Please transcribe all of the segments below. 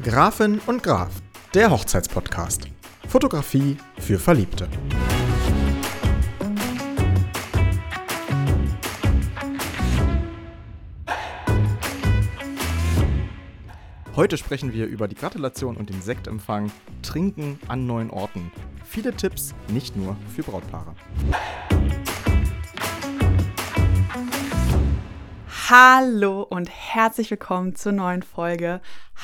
Grafin und Graf, der Hochzeitspodcast. Fotografie für Verliebte. Heute sprechen wir über die Gratulation und den Sektempfang, Trinken an neuen Orten. Viele Tipps, nicht nur für Brautpaare. Hallo und herzlich willkommen zur neuen Folge.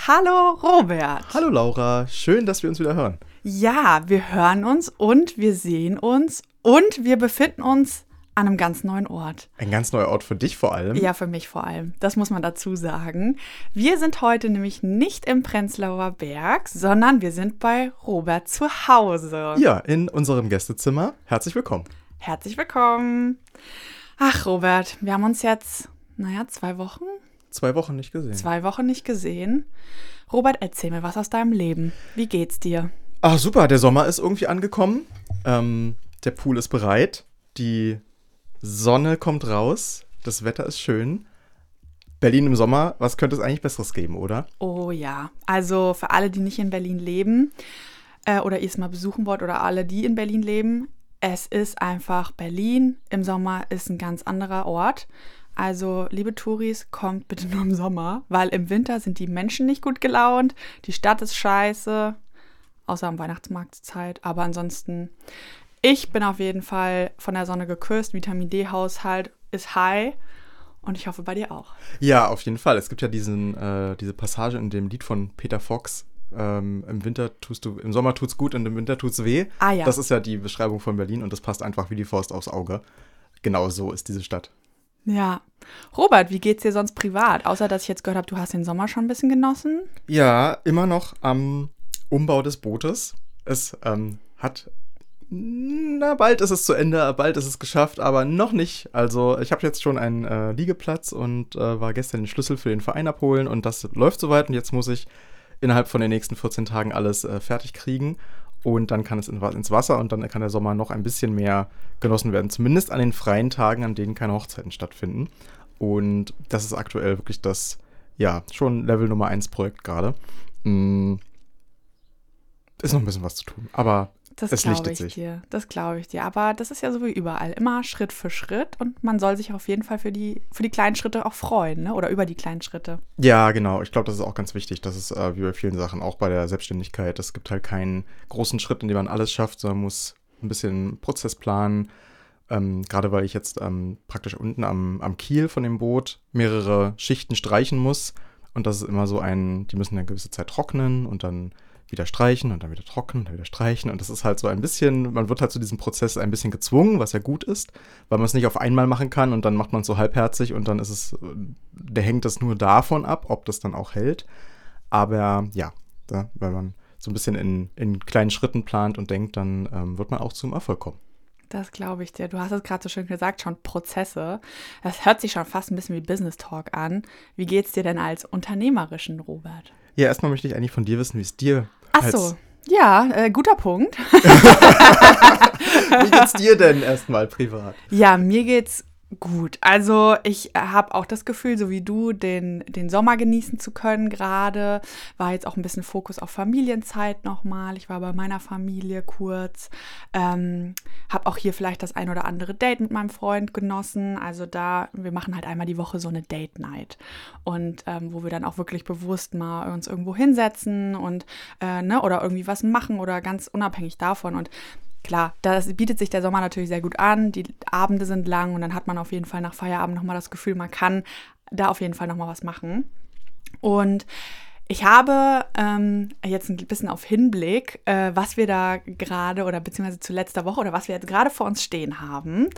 Hallo Robert. Hallo Laura, schön, dass wir uns wieder hören. Ja, wir hören uns und wir sehen uns und wir befinden uns an einem ganz neuen Ort. Ein ganz neuer Ort für dich vor allem. Ja, für mich vor allem. Das muss man dazu sagen. Wir sind heute nämlich nicht im Prenzlauer Berg, sondern wir sind bei Robert zu Hause. Ja, in unserem Gästezimmer. Herzlich willkommen. Herzlich willkommen. Ach, Robert, wir haben uns jetzt, naja, zwei Wochen? Zwei Wochen nicht gesehen. Zwei Wochen nicht gesehen. Robert, erzähl mir was aus deinem Leben. Wie geht's dir? Ach super, der Sommer ist irgendwie angekommen. Ähm, der Pool ist bereit. Die Sonne kommt raus. Das Wetter ist schön. Berlin im Sommer, was könnte es eigentlich Besseres geben, oder? Oh ja. Also für alle, die nicht in Berlin leben äh, oder ihr es mal besuchen wollt oder alle, die in Berlin leben, es ist einfach Berlin. Im Sommer ist ein ganz anderer Ort. Also, liebe Touris, kommt bitte nur im Sommer, weil im Winter sind die Menschen nicht gut gelaunt, die Stadt ist scheiße, außer am Weihnachtsmarktzeit. Aber ansonsten, ich bin auf jeden Fall von der Sonne geküsst. Vitamin D-Haushalt ist high. Und ich hoffe bei dir auch. Ja, auf jeden Fall. Es gibt ja diesen, äh, diese Passage in dem Lied von Peter Fox. Ähm, Im Winter tust du, im Sommer tut's gut und im Winter tut's weh. Ah ja. Das ist ja die Beschreibung von Berlin und das passt einfach wie die Faust aufs Auge. Genau so ist diese Stadt. Ja. Robert, wie geht's dir sonst privat? Außer, dass ich jetzt gehört habe, du hast den Sommer schon ein bisschen genossen. Ja, immer noch am Umbau des Bootes. Es ähm, hat. Na, bald ist es zu Ende, bald ist es geschafft, aber noch nicht. Also, ich habe jetzt schon einen äh, Liegeplatz und äh, war gestern den Schlüssel für den Verein abholen und das läuft soweit und jetzt muss ich innerhalb von den nächsten 14 Tagen alles äh, fertig kriegen und dann kann es in, ins Wasser und dann kann der Sommer noch ein bisschen mehr genossen werden. Zumindest an den freien Tagen, an denen keine Hochzeiten stattfinden. Und das ist aktuell wirklich das, ja, schon Level Nummer 1 Projekt gerade. Mm, ist noch ein bisschen was zu tun, aber Das es glaube ich sich. dir. Das glaube ich dir. Aber das ist ja so wie überall. Immer Schritt für Schritt. Und man soll sich auf jeden Fall für die, für die kleinen Schritte auch freuen, ne? Oder über die kleinen Schritte. Ja, genau. Ich glaube, das ist auch ganz wichtig. Das ist äh, wie bei vielen Sachen, auch bei der Selbstständigkeit. Es gibt halt keinen großen Schritt, in dem man alles schafft, sondern man muss ein bisschen Prozess planen. Ähm, Gerade weil ich jetzt ähm, praktisch unten am, am Kiel von dem Boot mehrere Schichten streichen muss. Und das ist immer so ein, die müssen eine gewisse Zeit trocknen und dann wieder streichen und dann wieder trocknen und dann wieder streichen. Und das ist halt so ein bisschen, man wird halt zu diesem Prozess ein bisschen gezwungen, was ja gut ist, weil man es nicht auf einmal machen kann und dann macht man es so halbherzig und dann ist es, der hängt das nur davon ab, ob das dann auch hält. Aber ja, da, wenn man so ein bisschen in, in kleinen Schritten plant und denkt, dann ähm, wird man auch zum Erfolg kommen. Das glaube ich dir. Du hast es gerade so schön gesagt, schon Prozesse. Das hört sich schon fast ein bisschen wie Business Talk an. Wie geht's dir denn als unternehmerischen Robert? Ja, erstmal möchte ich eigentlich von dir wissen, wie es dir Ach so. Ja, äh, guter Punkt. Wie geht's dir denn erstmal privat? Ja, mir geht's gut. Also ich habe auch das Gefühl, so wie du, den, den Sommer genießen zu können gerade. War jetzt auch ein bisschen Fokus auf Familienzeit nochmal. Ich war bei meiner Familie kurz. Ähm, habe auch hier vielleicht das ein oder andere Date mit meinem Freund genossen. Also da, wir machen halt einmal die Woche so eine Date Night. Und ähm, wo wir dann auch wirklich bewusst mal uns irgendwo hinsetzen und, äh, ne, oder irgendwie was machen oder ganz unabhängig davon. Und Klar, das bietet sich der Sommer natürlich sehr gut an. Die Abende sind lang und dann hat man auf jeden Fall nach Feierabend nochmal das Gefühl, man kann da auf jeden Fall nochmal was machen. Und ich habe ähm, jetzt ein bisschen auf Hinblick, äh, was wir da gerade oder beziehungsweise zu letzter Woche oder was wir jetzt gerade vor uns stehen haben.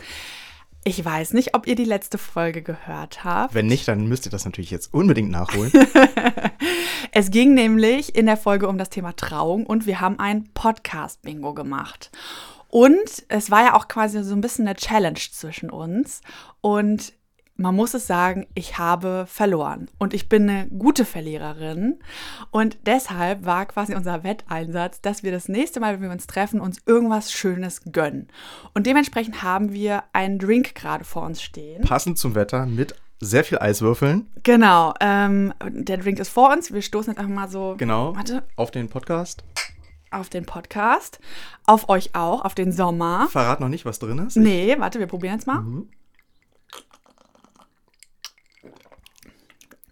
Ich weiß nicht, ob ihr die letzte Folge gehört habt. Wenn nicht, dann müsst ihr das natürlich jetzt unbedingt nachholen. Es ging nämlich in der Folge um das Thema Trauung und wir haben ein Podcast-Bingo gemacht. Und es war ja auch quasi so ein bisschen eine Challenge zwischen uns. Und man muss es sagen, ich habe verloren. Und ich bin eine gute Verliererin. Und deshalb war quasi unser Wetteinsatz, dass wir das nächste Mal, wenn wir uns treffen, uns irgendwas Schönes gönnen. Und dementsprechend haben wir einen Drink gerade vor uns stehen. Passend zum Wetter mit sehr viel Eiswürfeln. Genau. Ähm, der Drink ist vor uns. Wir stoßen jetzt einfach mal so. Genau. Warte. Auf den Podcast. Auf den Podcast. Auf euch auch, auf den Sommer. Verrat noch nicht, was drin ist. Nee, warte, wir probieren jetzt mal. Mhm.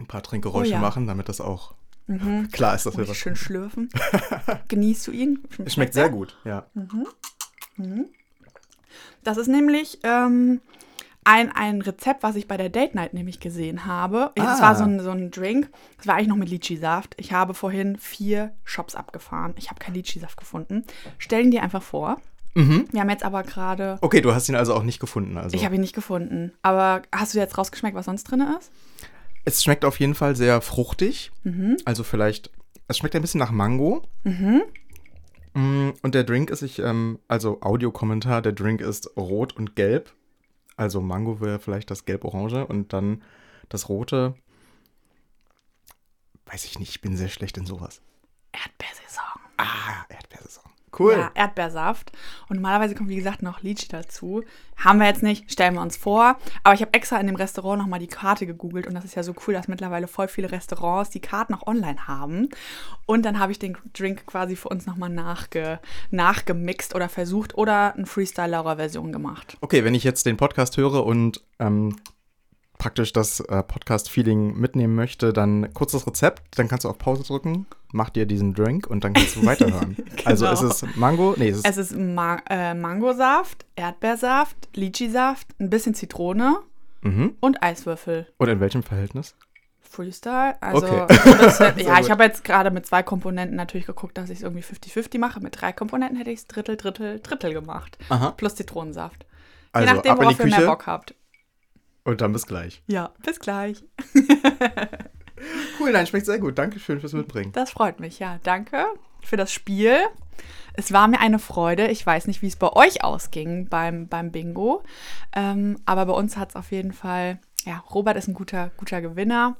Ein paar Trinkgeräusche Oh ja. machen, damit das auch klar ist, dass wir was. schön schlürfen. Genießt du ihn? Schmeckt sehr gut, ja. Das ist nämlich ähm, ein, ein Rezept, was ich bei der Date Night nämlich gesehen habe. Es Ah. war so ein, so ein Drink. Es war eigentlich noch mit Litchi-Saft. Ich habe vorhin vier Shops abgefahren. Ich habe keinen Litchi-Saft gefunden. Stellen dir einfach vor. Wir haben jetzt aber gerade. Okay, du hast ihn also auch nicht gefunden. Also. Ich habe ihn nicht gefunden. Aber hast du jetzt rausgeschmeckt, was sonst drin ist? Es schmeckt auf jeden Fall sehr fruchtig. Also vielleicht, es schmeckt ein bisschen nach Mango. Mm, Und der Drink ist, ich, ähm, also Audiokommentar, der Drink ist rot und gelb. Also Mango wäre vielleicht das gelb-orange und dann das rote. Weiß ich nicht, ich bin sehr schlecht in sowas. Erdbeersaison. Ah, Erdbeersaison. Cool. Ja, Erdbeersaft. Und normalerweise kommt, wie gesagt, noch Litchi dazu. Haben wir jetzt nicht, stellen wir uns vor. Aber ich habe extra in dem Restaurant nochmal die Karte gegoogelt. Und das ist ja so cool, dass mittlerweile voll viele Restaurants die Karten auch online haben. Und dann habe ich den Drink quasi für uns nochmal nachge, nachgemixt oder versucht oder eine Freestyle-Laura-Version gemacht. Okay, wenn ich jetzt den Podcast höre und ähm, praktisch das äh, Podcast-Feeling mitnehmen möchte, dann kurzes Rezept, dann kannst du auf Pause drücken, mach dir diesen Drink und dann kannst du weiterhören. Also ist es Mango? Nee, es ist Es ist Ma äh, Mangosaft, Erdbeersaft, Litchi-Saft, ein bisschen Zitrone mhm. und Eiswürfel. Und in welchem Verhältnis? Freestyle. Also, Okay. das, ja, ich habe jetzt gerade mit zwei Komponenten natürlich geguckt, dass ich es irgendwie 50-50 mache. Mit drei Komponenten hätte ich es Drittel, Drittel, Drittel gemacht. Aha. Plus Zitronensaft. Also Je nachdem, worauf ihr mehr Bock habt. Und dann bis gleich. Ja, bis gleich. Cool, nein, schmeckt sehr gut. Dankeschön fürs Mitbringen. Das freut mich, ja. Danke für das Spiel. Es war mir eine Freude. Ich weiß nicht, wie es bei euch ausging beim, beim Bingo. Ähm, aber bei uns hat es auf jeden Fall, ja, Robert ist ein guter, guter Gewinner.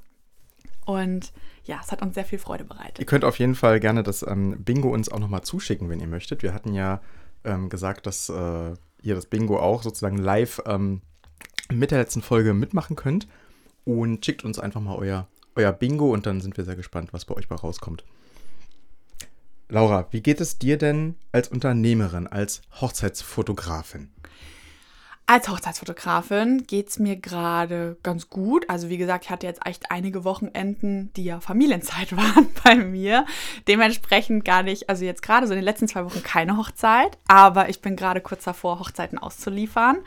Und ja, es hat uns sehr viel Freude bereitet. Ihr könnt auf jeden Fall gerne das ähm, Bingo uns auch nochmal zuschicken, wenn ihr möchtet. Wir hatten ja ähm, gesagt, dass äh, ihr das Bingo auch sozusagen live ähm, mit der letzten Folge mitmachen könnt. Und schickt uns einfach mal euer, euer Bingo und dann sind wir sehr gespannt, was bei euch bei rauskommt. Laura, wie geht es dir denn als Unternehmerin, als Hochzeitsfotografin? Als Hochzeitsfotografin geht es mir gerade ganz gut. Also wie gesagt, ich hatte jetzt echt einige Wochenenden, die ja Familienzeit waren bei mir. Dementsprechend gar nicht, also jetzt gerade so in den letzten zwei Wochen keine Hochzeit, aber ich bin gerade kurz davor, Hochzeiten auszuliefern.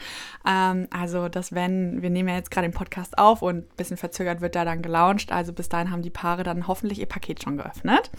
Ähm, also das wenn, wir nehmen ja jetzt gerade den Podcast auf und ein bisschen verzögert wird da dann gelauncht. Also bis dahin haben die Paare dann hoffentlich ihr Paket schon geöffnet.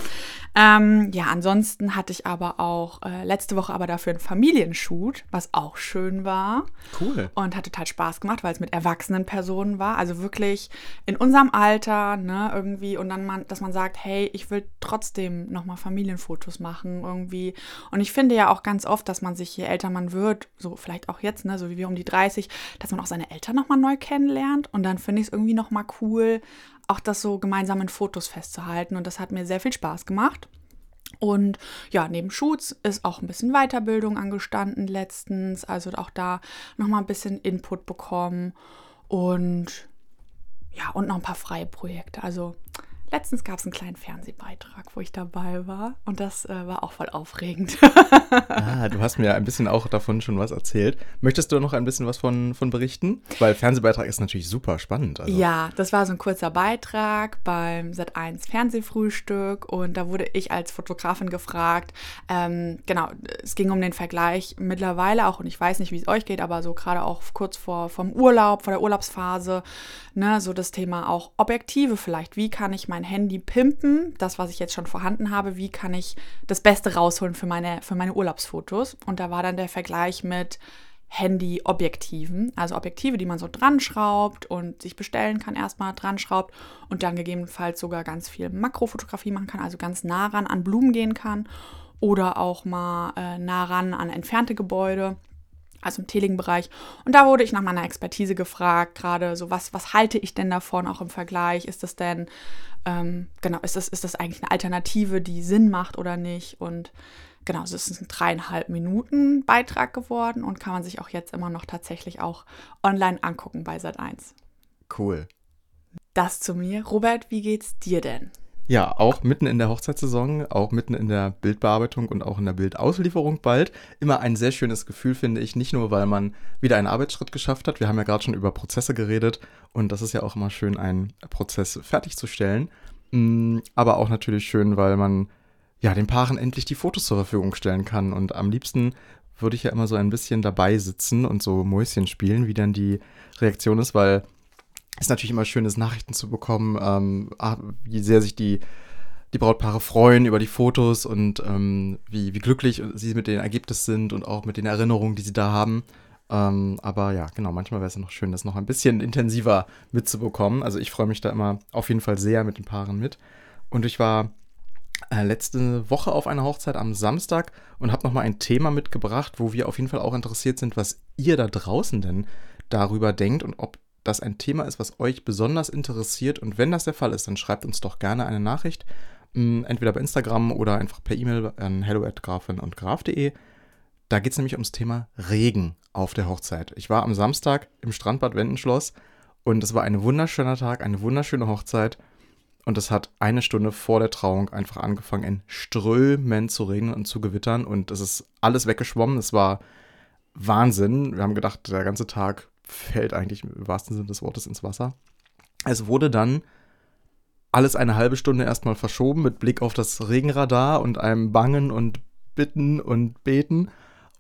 Ähm, ja, ansonsten hatte ich aber auch äh, letzte Woche aber dafür einen Familienshoot, was auch schön war Cool. und hat total Spaß gemacht, weil es mit erwachsenen Personen war. Also wirklich in unserem Alter, ne, irgendwie. Und dann, man, dass man sagt, hey, ich will trotzdem nochmal Familienfotos machen, irgendwie. Und ich finde ja auch ganz oft, dass man sich, je älter man wird, so vielleicht auch jetzt, ne, so wie wir um die 30, dass man auch seine Eltern nochmal neu kennenlernt. Und dann finde ich es irgendwie nochmal cool, auch das so gemeinsam in Fotos festzuhalten. Und das hat mir sehr viel Spaß gemacht. Und ja, neben Shoots ist auch ein bisschen Weiterbildung angestanden letztens. Also auch da nochmal ein bisschen Input bekommen. Und ja, und noch ein paar freie Projekte. Also letztens gab es einen kleinen Fernsehbeitrag, wo ich dabei war. Und das äh, war auch voll aufregend. Ah, du hast mir ein bisschen auch davon schon was erzählt. Möchtest du noch ein bisschen was von, von berichten? Weil Fernsehbeitrag ist natürlich super spannend. Also. Ja, das war so ein kurzer Beitrag beim Sat1 Fernsehfrühstück und da wurde ich als Fotografin gefragt. Ähm, genau, es ging um den Vergleich mittlerweile auch und ich weiß nicht, wie es euch geht, aber so gerade auch kurz vor vom Urlaub, vor der Urlaubsphase, ne, so das Thema auch Objektive vielleicht. Wie kann ich mein Handy pimpen, das, was ich jetzt schon vorhanden habe, wie kann ich das Beste rausholen für meine, für meine Urlaubsfotos? Und da war dann der Vergleich mit Handy-Objektiven, also Objektive, die man so dran schraubt und sich bestellen kann, erstmal dran schraubt und dann gegebenenfalls sogar ganz viel Makrofotografie machen kann, also ganz nah ran an Blumen gehen kann oder auch mal äh, nah ran an entfernte Gebäude. Also im Teeligen-Bereich. Und da wurde ich nach meiner Expertise gefragt, gerade so, was, was halte ich denn davon, auch im Vergleich? Ist das denn, ähm, genau, ist das, ist das eigentlich eine Alternative, die Sinn macht oder nicht? Und genau, es ist ein dreieinhalb Minuten Beitrag geworden und kann man sich auch jetzt immer noch tatsächlich auch online angucken bei Sat1. Cool. Das zu mir. Robert, wie geht's dir denn? Ja, auch mitten in der Hochzeitssaison, auch mitten in der Bildbearbeitung und auch in der Bildauslieferung bald. Immer ein sehr schönes Gefühl, finde ich. Nicht nur, weil man wieder einen Arbeitsschritt geschafft hat. Wir haben ja gerade schon über Prozesse geredet und das ist ja auch immer schön, einen Prozess fertigzustellen. Mm, aber auch natürlich schön, weil man ja den Paaren endlich die Fotos zur Verfügung stellen kann. Und am liebsten würde ich ja immer so ein bisschen dabei sitzen und so Mäuschen spielen, wie dann die Reaktion ist, weil ist natürlich immer schön, ist, Nachrichten zu bekommen, ähm, ah, wie sehr sich die, die Brautpaare freuen über die Fotos und ähm, wie, wie glücklich sie mit den Ergebnissen sind und auch mit den Erinnerungen, die sie da haben. Ähm, aber ja, genau, manchmal wäre es noch schön, das noch ein bisschen intensiver mitzubekommen. Also ich freue mich da immer auf jeden Fall sehr mit den Paaren mit. Und ich war äh, letzte Woche auf einer Hochzeit am Samstag und habe nochmal ein Thema mitgebracht, wo wir auf jeden Fall auch interessiert sind, was ihr da draußen denn darüber denkt und ob das ein Thema ist, was euch besonders interessiert. Und wenn das der Fall ist, dann schreibt uns doch gerne eine Nachricht. Mm, entweder bei Instagram oder einfach per E-Mail an hello@grafin und graf.de. Da geht es nämlich ums Thema Regen auf der Hochzeit. Ich war am Samstag im Strandbad Wendenschloss und es war ein wunderschöner Tag, eine wunderschöne Hochzeit. Und es hat eine Stunde vor der Trauung einfach angefangen, in Strömen zu regnen und zu gewittern. Und es ist alles weggeschwommen. Es war Wahnsinn. Wir haben gedacht, der ganze Tag fällt eigentlich im wahrsten Sinne des Wortes ins Wasser. Es wurde dann alles eine halbe Stunde erstmal verschoben mit Blick auf das Regenradar und einem Bangen und Bitten und Beten.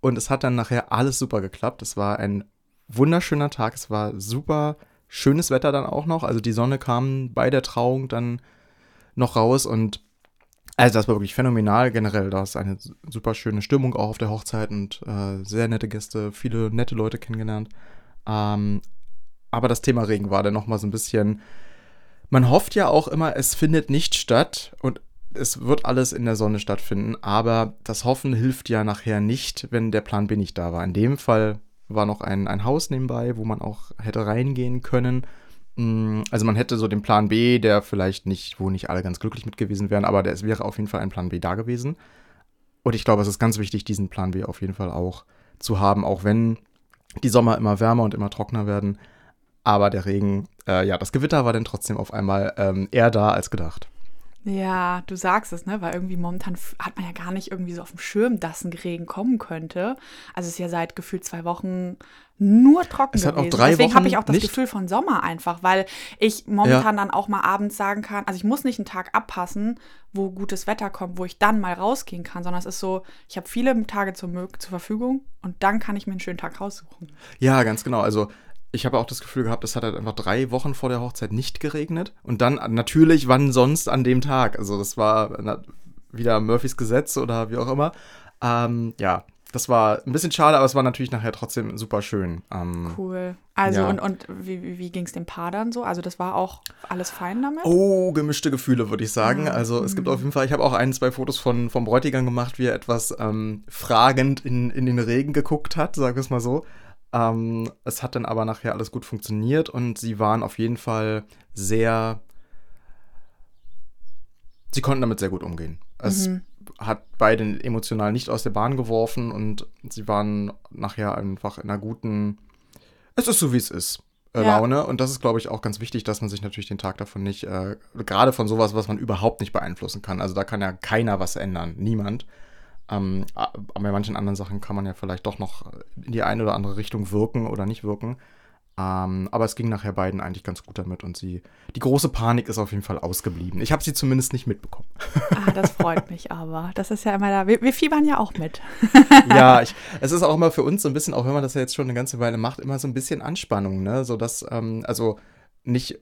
Und es hat dann nachher alles super geklappt. Es war ein wunderschöner Tag. Es war super schönes Wetter dann auch noch. Also die Sonne kam bei der Trauung dann noch raus und also das war wirklich phänomenal generell. Da ist eine super schöne Stimmung auch auf der Hochzeit und äh, sehr nette Gäste, viele nette Leute kennengelernt. Ähm, aber das Thema Regen war dann nochmal so ein bisschen. Man hofft ja auch immer, es findet nicht statt und es wird alles in der Sonne stattfinden, aber das Hoffen hilft ja nachher nicht, wenn der Plan B nicht da war. In dem Fall war noch ein, ein Haus nebenbei, wo man auch hätte reingehen können. Mm, also man hätte so den Plan B, der vielleicht nicht, wo nicht alle ganz glücklich mit gewesen wären, aber es wäre auf jeden Fall ein Plan B da gewesen. Und ich glaube, es ist ganz wichtig, diesen Plan B auf jeden Fall auch zu haben, auch wenn die Sommer immer wärmer und immer trockener werden. Aber der Regen, äh, ja, das Gewitter war dann trotzdem auf einmal ähm, eher da als gedacht. Ja, du sagst es, ne? Weil irgendwie momentan hat man ja gar nicht irgendwie so auf dem Schirm, dass ein Regen kommen könnte. Also es ist ja seit gefühlt zwei Wochen nur trocken es gewesen. Hat auch drei Deswegen habe ich auch das nicht. Gefühl von Sommer einfach, weil ich momentan ja. dann auch mal abends sagen kann, also ich muss nicht einen Tag abpassen, wo gutes Wetter kommt, wo ich dann mal rausgehen kann, sondern es ist so, ich habe viele Tage zur, zur Verfügung und dann kann ich mir einen schönen Tag raussuchen. Ja, ganz genau. Also ich habe auch das Gefühl gehabt, es hat halt einfach drei Wochen vor der Hochzeit nicht geregnet. Und dann natürlich, wann sonst an dem Tag? Also das war wieder Murphys Gesetz oder wie auch immer. Ähm, ja, das war ein bisschen schade, aber es war natürlich nachher trotzdem super schön. Ähm, cool. Also ja. und, und wie, wie ging es dem Paar dann so? Also das war auch alles fein damit? Oh, gemischte Gefühle, würde ich sagen. Mhm. Also es gibt auf jeden Fall, ich habe auch ein, zwei Fotos von, vom Bräutigam gemacht, wie er etwas ähm, fragend in, in den Regen geguckt hat, sagen wir es mal so. Ähm, es hat dann aber nachher alles gut funktioniert und sie waren auf jeden Fall sehr. Sie konnten damit sehr gut umgehen. Es mhm. hat beide emotional nicht aus der Bahn geworfen und sie waren nachher einfach in einer guten. Es ist so, wie es ist. Äh, ja. Laune. Und das ist, glaube ich, auch ganz wichtig, dass man sich natürlich den Tag davon nicht, äh, gerade von sowas, was man überhaupt nicht beeinflussen kann. Also da kann ja keiner was ändern. Niemand. Ähm, aber bei manchen anderen Sachen kann man ja vielleicht doch noch in die eine oder andere Richtung wirken oder nicht wirken. Ähm, aber es ging nachher beiden eigentlich ganz gut damit und sie, die große Panik ist auf jeden Fall ausgeblieben. Ich habe sie zumindest nicht mitbekommen. Ah, das freut mich aber. Das ist ja immer da. Wir, wir fiebern ja auch mit. ja, ich, es ist auch immer für uns so ein bisschen, auch wenn man das ja jetzt schon eine ganze Weile macht, immer so ein bisschen Anspannung, ne? So dass, ähm, also nicht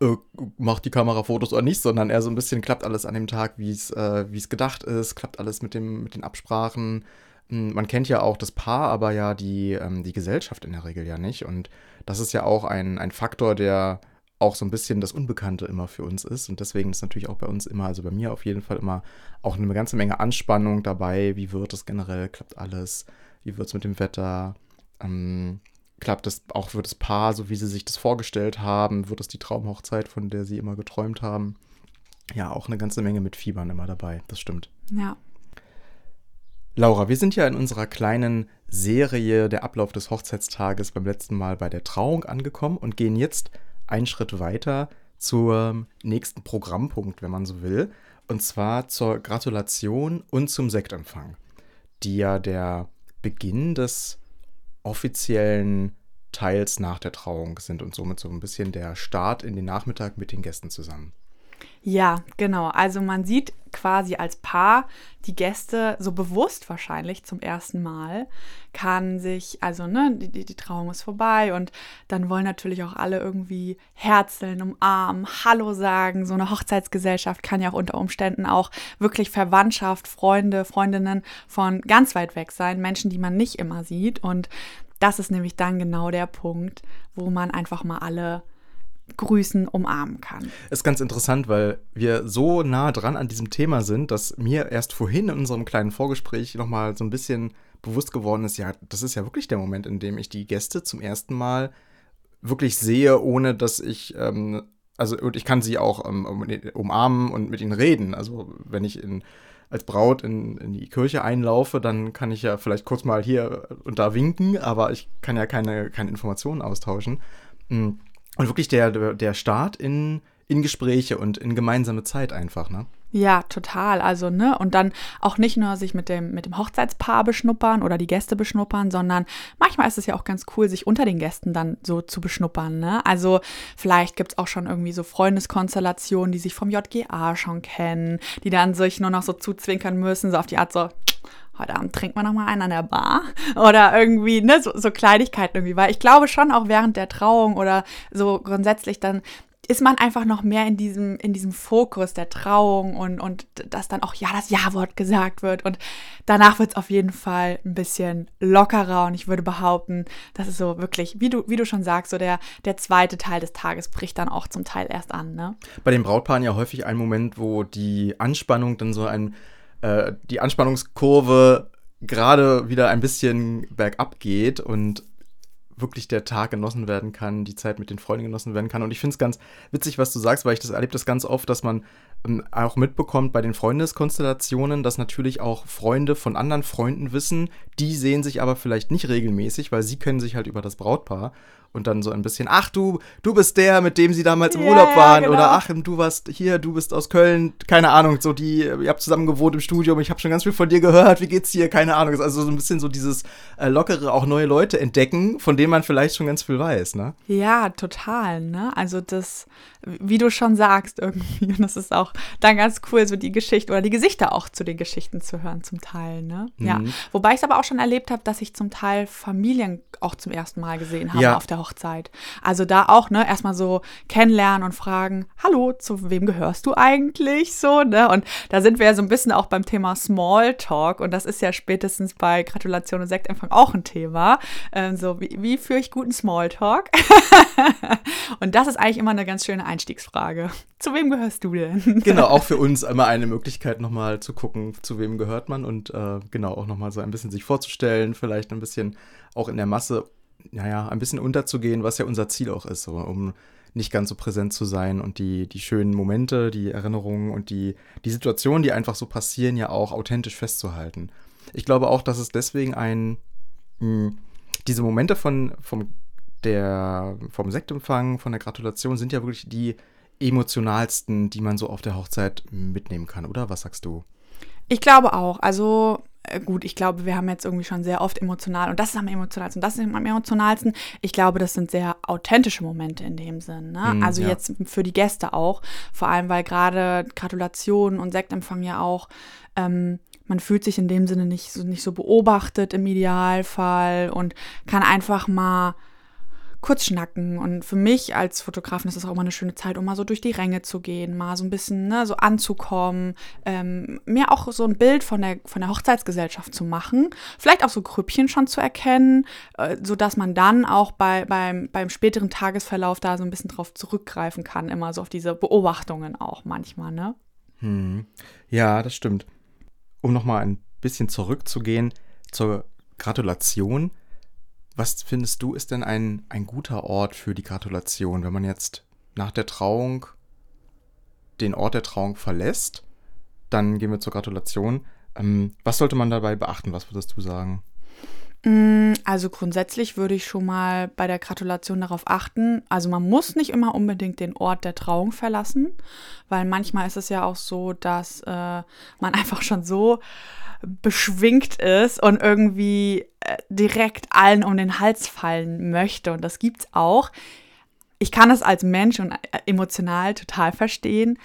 äh, macht die Kamera Fotos oder nicht, sondern eher so ein bisschen klappt alles an dem Tag, wie es äh, es gedacht ist, klappt alles mit, dem, mit den Absprachen. Hm, man kennt ja auch das Paar, aber ja die, ähm, die Gesellschaft in der Regel ja nicht. Und das ist ja auch ein, ein Faktor, der auch so ein bisschen das Unbekannte immer für uns ist. Und deswegen ist natürlich auch bei uns immer, also bei mir auf jeden Fall immer auch eine ganze Menge Anspannung dabei. Wie wird es generell? Klappt alles? Wie wird es mit dem Wetter? Ähm, klappt es auch für das Paar, so wie sie sich das vorgestellt haben? Wird es die Traumhochzeit, von der sie immer geträumt haben? Ja, auch eine ganze Menge mit Fiebern immer dabei, das stimmt. Ja. Laura, wir sind ja in unserer kleinen Serie der Ablauf des Hochzeitstages beim letzten Mal bei der Trauung angekommen und gehen jetzt einen Schritt weiter zum nächsten Programmpunkt, wenn man so will. Und zwar zur Gratulation und zum Sektempfang, die ja der Beginn des offiziellen Teils nach der Trauung sind und somit so ein bisschen der Start in den Nachmittag mit den Gästen zusammen. Ja, genau. Also man sieht quasi als Paar die Gäste so bewusst wahrscheinlich zum ersten Mal, kann sich, also ne, die, die Trauung ist vorbei und dann wollen natürlich auch alle irgendwie herzeln, umarmen, Hallo sagen. So eine Hochzeitsgesellschaft kann ja auch unter Umständen auch wirklich Verwandtschaft, Freunde, Freundinnen von ganz weit weg sein, Menschen, die man nicht immer sieht. Und das ist nämlich dann genau der Punkt, wo man einfach mal alle grüßen, umarmen kann. Ist ganz interessant, weil wir so nah dran an diesem Thema sind, dass mir erst vorhin in unserem kleinen Vorgespräch nochmal so ein bisschen bewusst geworden ist, ja, das ist ja wirklich der Moment, in dem ich die Gäste zum ersten Mal wirklich sehe, ohne dass ich, ähm, also und ich kann sie auch ähm, umarmen und mit ihnen reden. Also wenn ich in, als Braut in, in die Kirche einlaufe, dann kann ich ja vielleicht kurz mal hier und da winken, aber ich kann ja keine, keine Informationen austauschen. Mhm. Und wirklich der, der Start in, in Gespräche und in gemeinsame Zeit einfach, ne? Ja, total. Also, ne, und dann auch nicht nur sich mit dem, mit dem Hochzeitspaar beschnuppern oder die Gäste beschnuppern, sondern manchmal ist es ja auch ganz cool, sich unter den Gästen dann so zu beschnuppern, ne? Also, vielleicht gibt es auch schon irgendwie so Freundeskonstellationen, die sich vom JGA schon kennen, die dann sich nur noch so zuzwinkern müssen, so auf die Art so, heute Abend trinkt man noch mal einen an der Bar oder irgendwie, ne, so, so Kleinigkeiten irgendwie, weil ich glaube schon auch während der Trauung oder so grundsätzlich dann ist man einfach noch mehr in diesem, in diesem Fokus der Trauung und, und dass dann auch ja das Ja-Wort gesagt wird. Und danach wird es auf jeden Fall ein bisschen lockerer und ich würde behaupten, das ist so wirklich, wie du, wie du schon sagst, so der, der zweite Teil des Tages bricht dann auch zum Teil erst an. Ne? Bei den Brautpaaren ja häufig ein Moment, wo die Anspannung dann so ein äh, die Anspannungskurve gerade wieder ein bisschen bergab geht und wirklich der Tag genossen werden kann, die Zeit mit den Freunden genossen werden kann. Und ich finde es ganz witzig, was du sagst, weil ich das erlebe das ganz oft, dass man ähm, auch mitbekommt bei den Freundeskonstellationen, dass natürlich auch Freunde von anderen Freunden wissen, die sehen sich aber vielleicht nicht regelmäßig, weil sie können sich halt über das Brautpaar und dann so ein bisschen, ach du, du bist der, mit dem sie damals im yeah, Urlaub waren genau. oder ach, du warst hier, du bist aus Köln, keine Ahnung, so die, ihr habt zusammen gewohnt im Studium, ich habe schon ganz viel von dir gehört, wie geht's dir, keine Ahnung, also so ein bisschen so dieses äh, lockere, auch neue Leute entdecken, von denen man vielleicht schon ganz viel weiß, ne? Ja, total, ne? Also das, wie du schon sagst irgendwie, und das ist auch dann ganz cool, so die Geschichte oder die Gesichter auch zu den Geschichten zu hören zum Teil, ne? Mhm. Ja, wobei ich es aber auch schon erlebt habe, dass ich zum Teil Familien auch zum ersten Mal gesehen habe ja. auf der Hochzeit. Also da auch, ne, erstmal so kennenlernen und fragen, hallo, zu wem gehörst du eigentlich? So, ne? Und da sind wir ja so ein bisschen auch beim Thema Smalltalk und das ist ja spätestens bei Gratulation und Sektempfang auch ein Thema. Ähm, so, wie, wie führe ich guten Smalltalk? und das ist eigentlich immer eine ganz schöne Einstiegsfrage. Zu wem gehörst du denn? genau, auch für uns immer eine Möglichkeit, nochmal zu gucken, zu wem gehört man und äh, genau auch nochmal so ein bisschen sich vorzustellen, vielleicht ein bisschen auch in der Masse naja, ein bisschen unterzugehen, was ja unser Ziel auch ist, so, um nicht ganz so präsent zu sein und die, die schönen Momente, die Erinnerungen und die, die Situationen, die einfach so passieren, ja auch authentisch festzuhalten. Ich glaube auch, dass es deswegen ein, mh, hm, diese Momente von, vom, der, vom Sektempfang, von der Gratulation sind ja wirklich die emotionalsten, die man so auf der Hochzeit mitnehmen kann, oder? Was sagst du? Ich glaube auch. Also gut, ich glaube, wir haben jetzt irgendwie schon sehr oft emotional und das ist am emotionalsten, das ist am emotionalsten. Ich glaube, das sind sehr authentische Momente in dem Sinn. Ne? Mm, also ja. jetzt für die Gäste auch, vor allem weil gerade Gratulationen und Sektempfang ja auch ähm, man fühlt sich in dem Sinne nicht so, nicht so beobachtet im Idealfall und kann einfach mal kurz schnacken. Und für mich als Fotografin ist das auch immer eine schöne Zeit, um mal so durch die Ränge zu gehen, mal so ein bisschen ne, so anzukommen, ähm, mir auch so ein Bild von der, von der Hochzeitsgesellschaft zu machen, vielleicht auch so Grüppchen schon zu erkennen, äh, sodass man dann auch bei, beim, beim späteren Tagesverlauf da so ein bisschen drauf zurückgreifen kann, immer so auf diese Beobachtungen auch manchmal, ne? Hm. Ja, das stimmt. Um nochmal ein bisschen zurückzugehen zur Gratulation was findest du ist denn ein, ein guter Ort für die Gratulation, wenn man jetzt nach der Trauung den Ort der Trauung verlässt? Dann gehen wir zur Gratulation. Ähm, was sollte man dabei beachten? Was würdest du sagen? Mm, also grundsätzlich würde ich schon mal bei der Gratulation darauf achten. Also man muss nicht immer unbedingt den Ort der Trauung verlassen, weil manchmal ist es ja auch so, dass äh, man einfach schon so beschwingt ist und irgendwie äh, direkt allen um den Hals fallen möchte. Und das gibt's auch. Ich kann es als Mensch und äh, emotional total verstehen.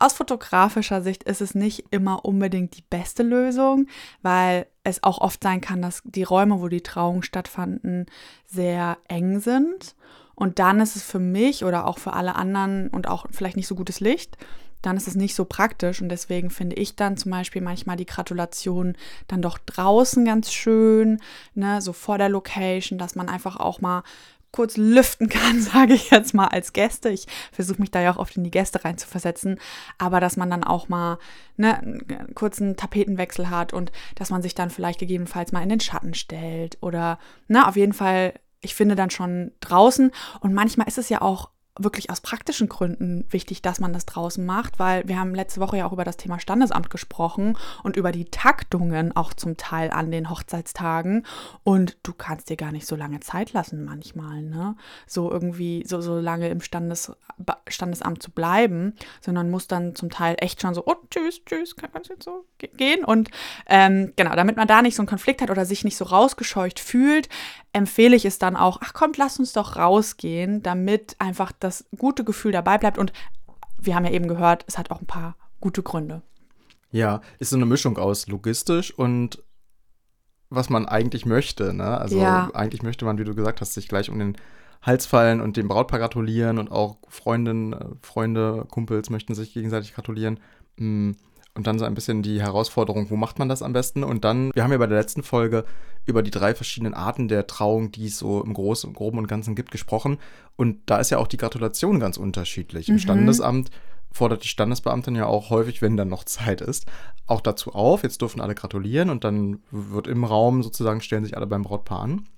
Aus fotografischer Sicht ist es nicht immer unbedingt die beste Lösung, weil es auch oft sein kann, dass die Räume, wo die Trauungen stattfanden, sehr eng sind. Und dann ist es für mich oder auch für alle anderen und auch vielleicht nicht so gutes Licht, dann ist es nicht so praktisch. Und deswegen finde ich dann zum Beispiel manchmal die Gratulation dann doch draußen ganz schön, ne, so vor der Location, dass man einfach auch mal kurz lüften kann, sage ich jetzt mal als Gäste. Ich versuche mich da ja auch oft in die Gäste rein zu versetzen, aber dass man dann auch mal ne, einen kurzen Tapetenwechsel hat und dass man sich dann vielleicht gegebenenfalls mal in den Schatten stellt oder ne, auf jeden Fall, ich finde dann schon draußen und manchmal ist es ja auch wirklich aus praktischen Gründen wichtig, dass man das draußen macht, weil wir haben letzte Woche ja auch über das Thema Standesamt gesprochen und über die Taktungen auch zum Teil an den Hochzeitstagen. Und du kannst dir gar nicht so lange Zeit lassen manchmal, ne? So irgendwie, so, so lange im Standes, Standesamt zu bleiben, sondern muss dann zum Teil echt schon so, oh, tschüss, tschüss, kannst du jetzt so gehen? Und ähm, genau, damit man da nicht so einen Konflikt hat oder sich nicht so rausgescheucht fühlt, empfehle ich es dann auch, ach kommt, lass uns doch rausgehen, damit einfach das gute Gefühl dabei bleibt. Und wir haben ja eben gehört, es hat auch ein paar gute Gründe. Ja, ist so eine Mischung aus logistisch und was man eigentlich möchte. Ne? Also ja. eigentlich möchte man, wie du gesagt hast, sich gleich um den Hals fallen und dem Brautpaar gratulieren und auch Freundinnen, äh, Freunde, Kumpels möchten sich gegenseitig gratulieren. Mm, und dann so ein bisschen die Herausforderung, wo macht man das am besten? Und dann, wir haben ja bei der letzten Folge über die drei verschiedenen Arten der Trauung, die es so im Großen, Groben und Ganzen gibt, gesprochen. Und da ist ja auch die Gratulation ganz unterschiedlich. Mhm. Im Standesamt fordert die Standesbeamtin ja auch häufig, wenn dann noch Zeit ist, auch dazu auf. Jetzt dürfen alle gratulieren und dann wird im Raum sozusagen, stellen sich alle beim Brautpaar an.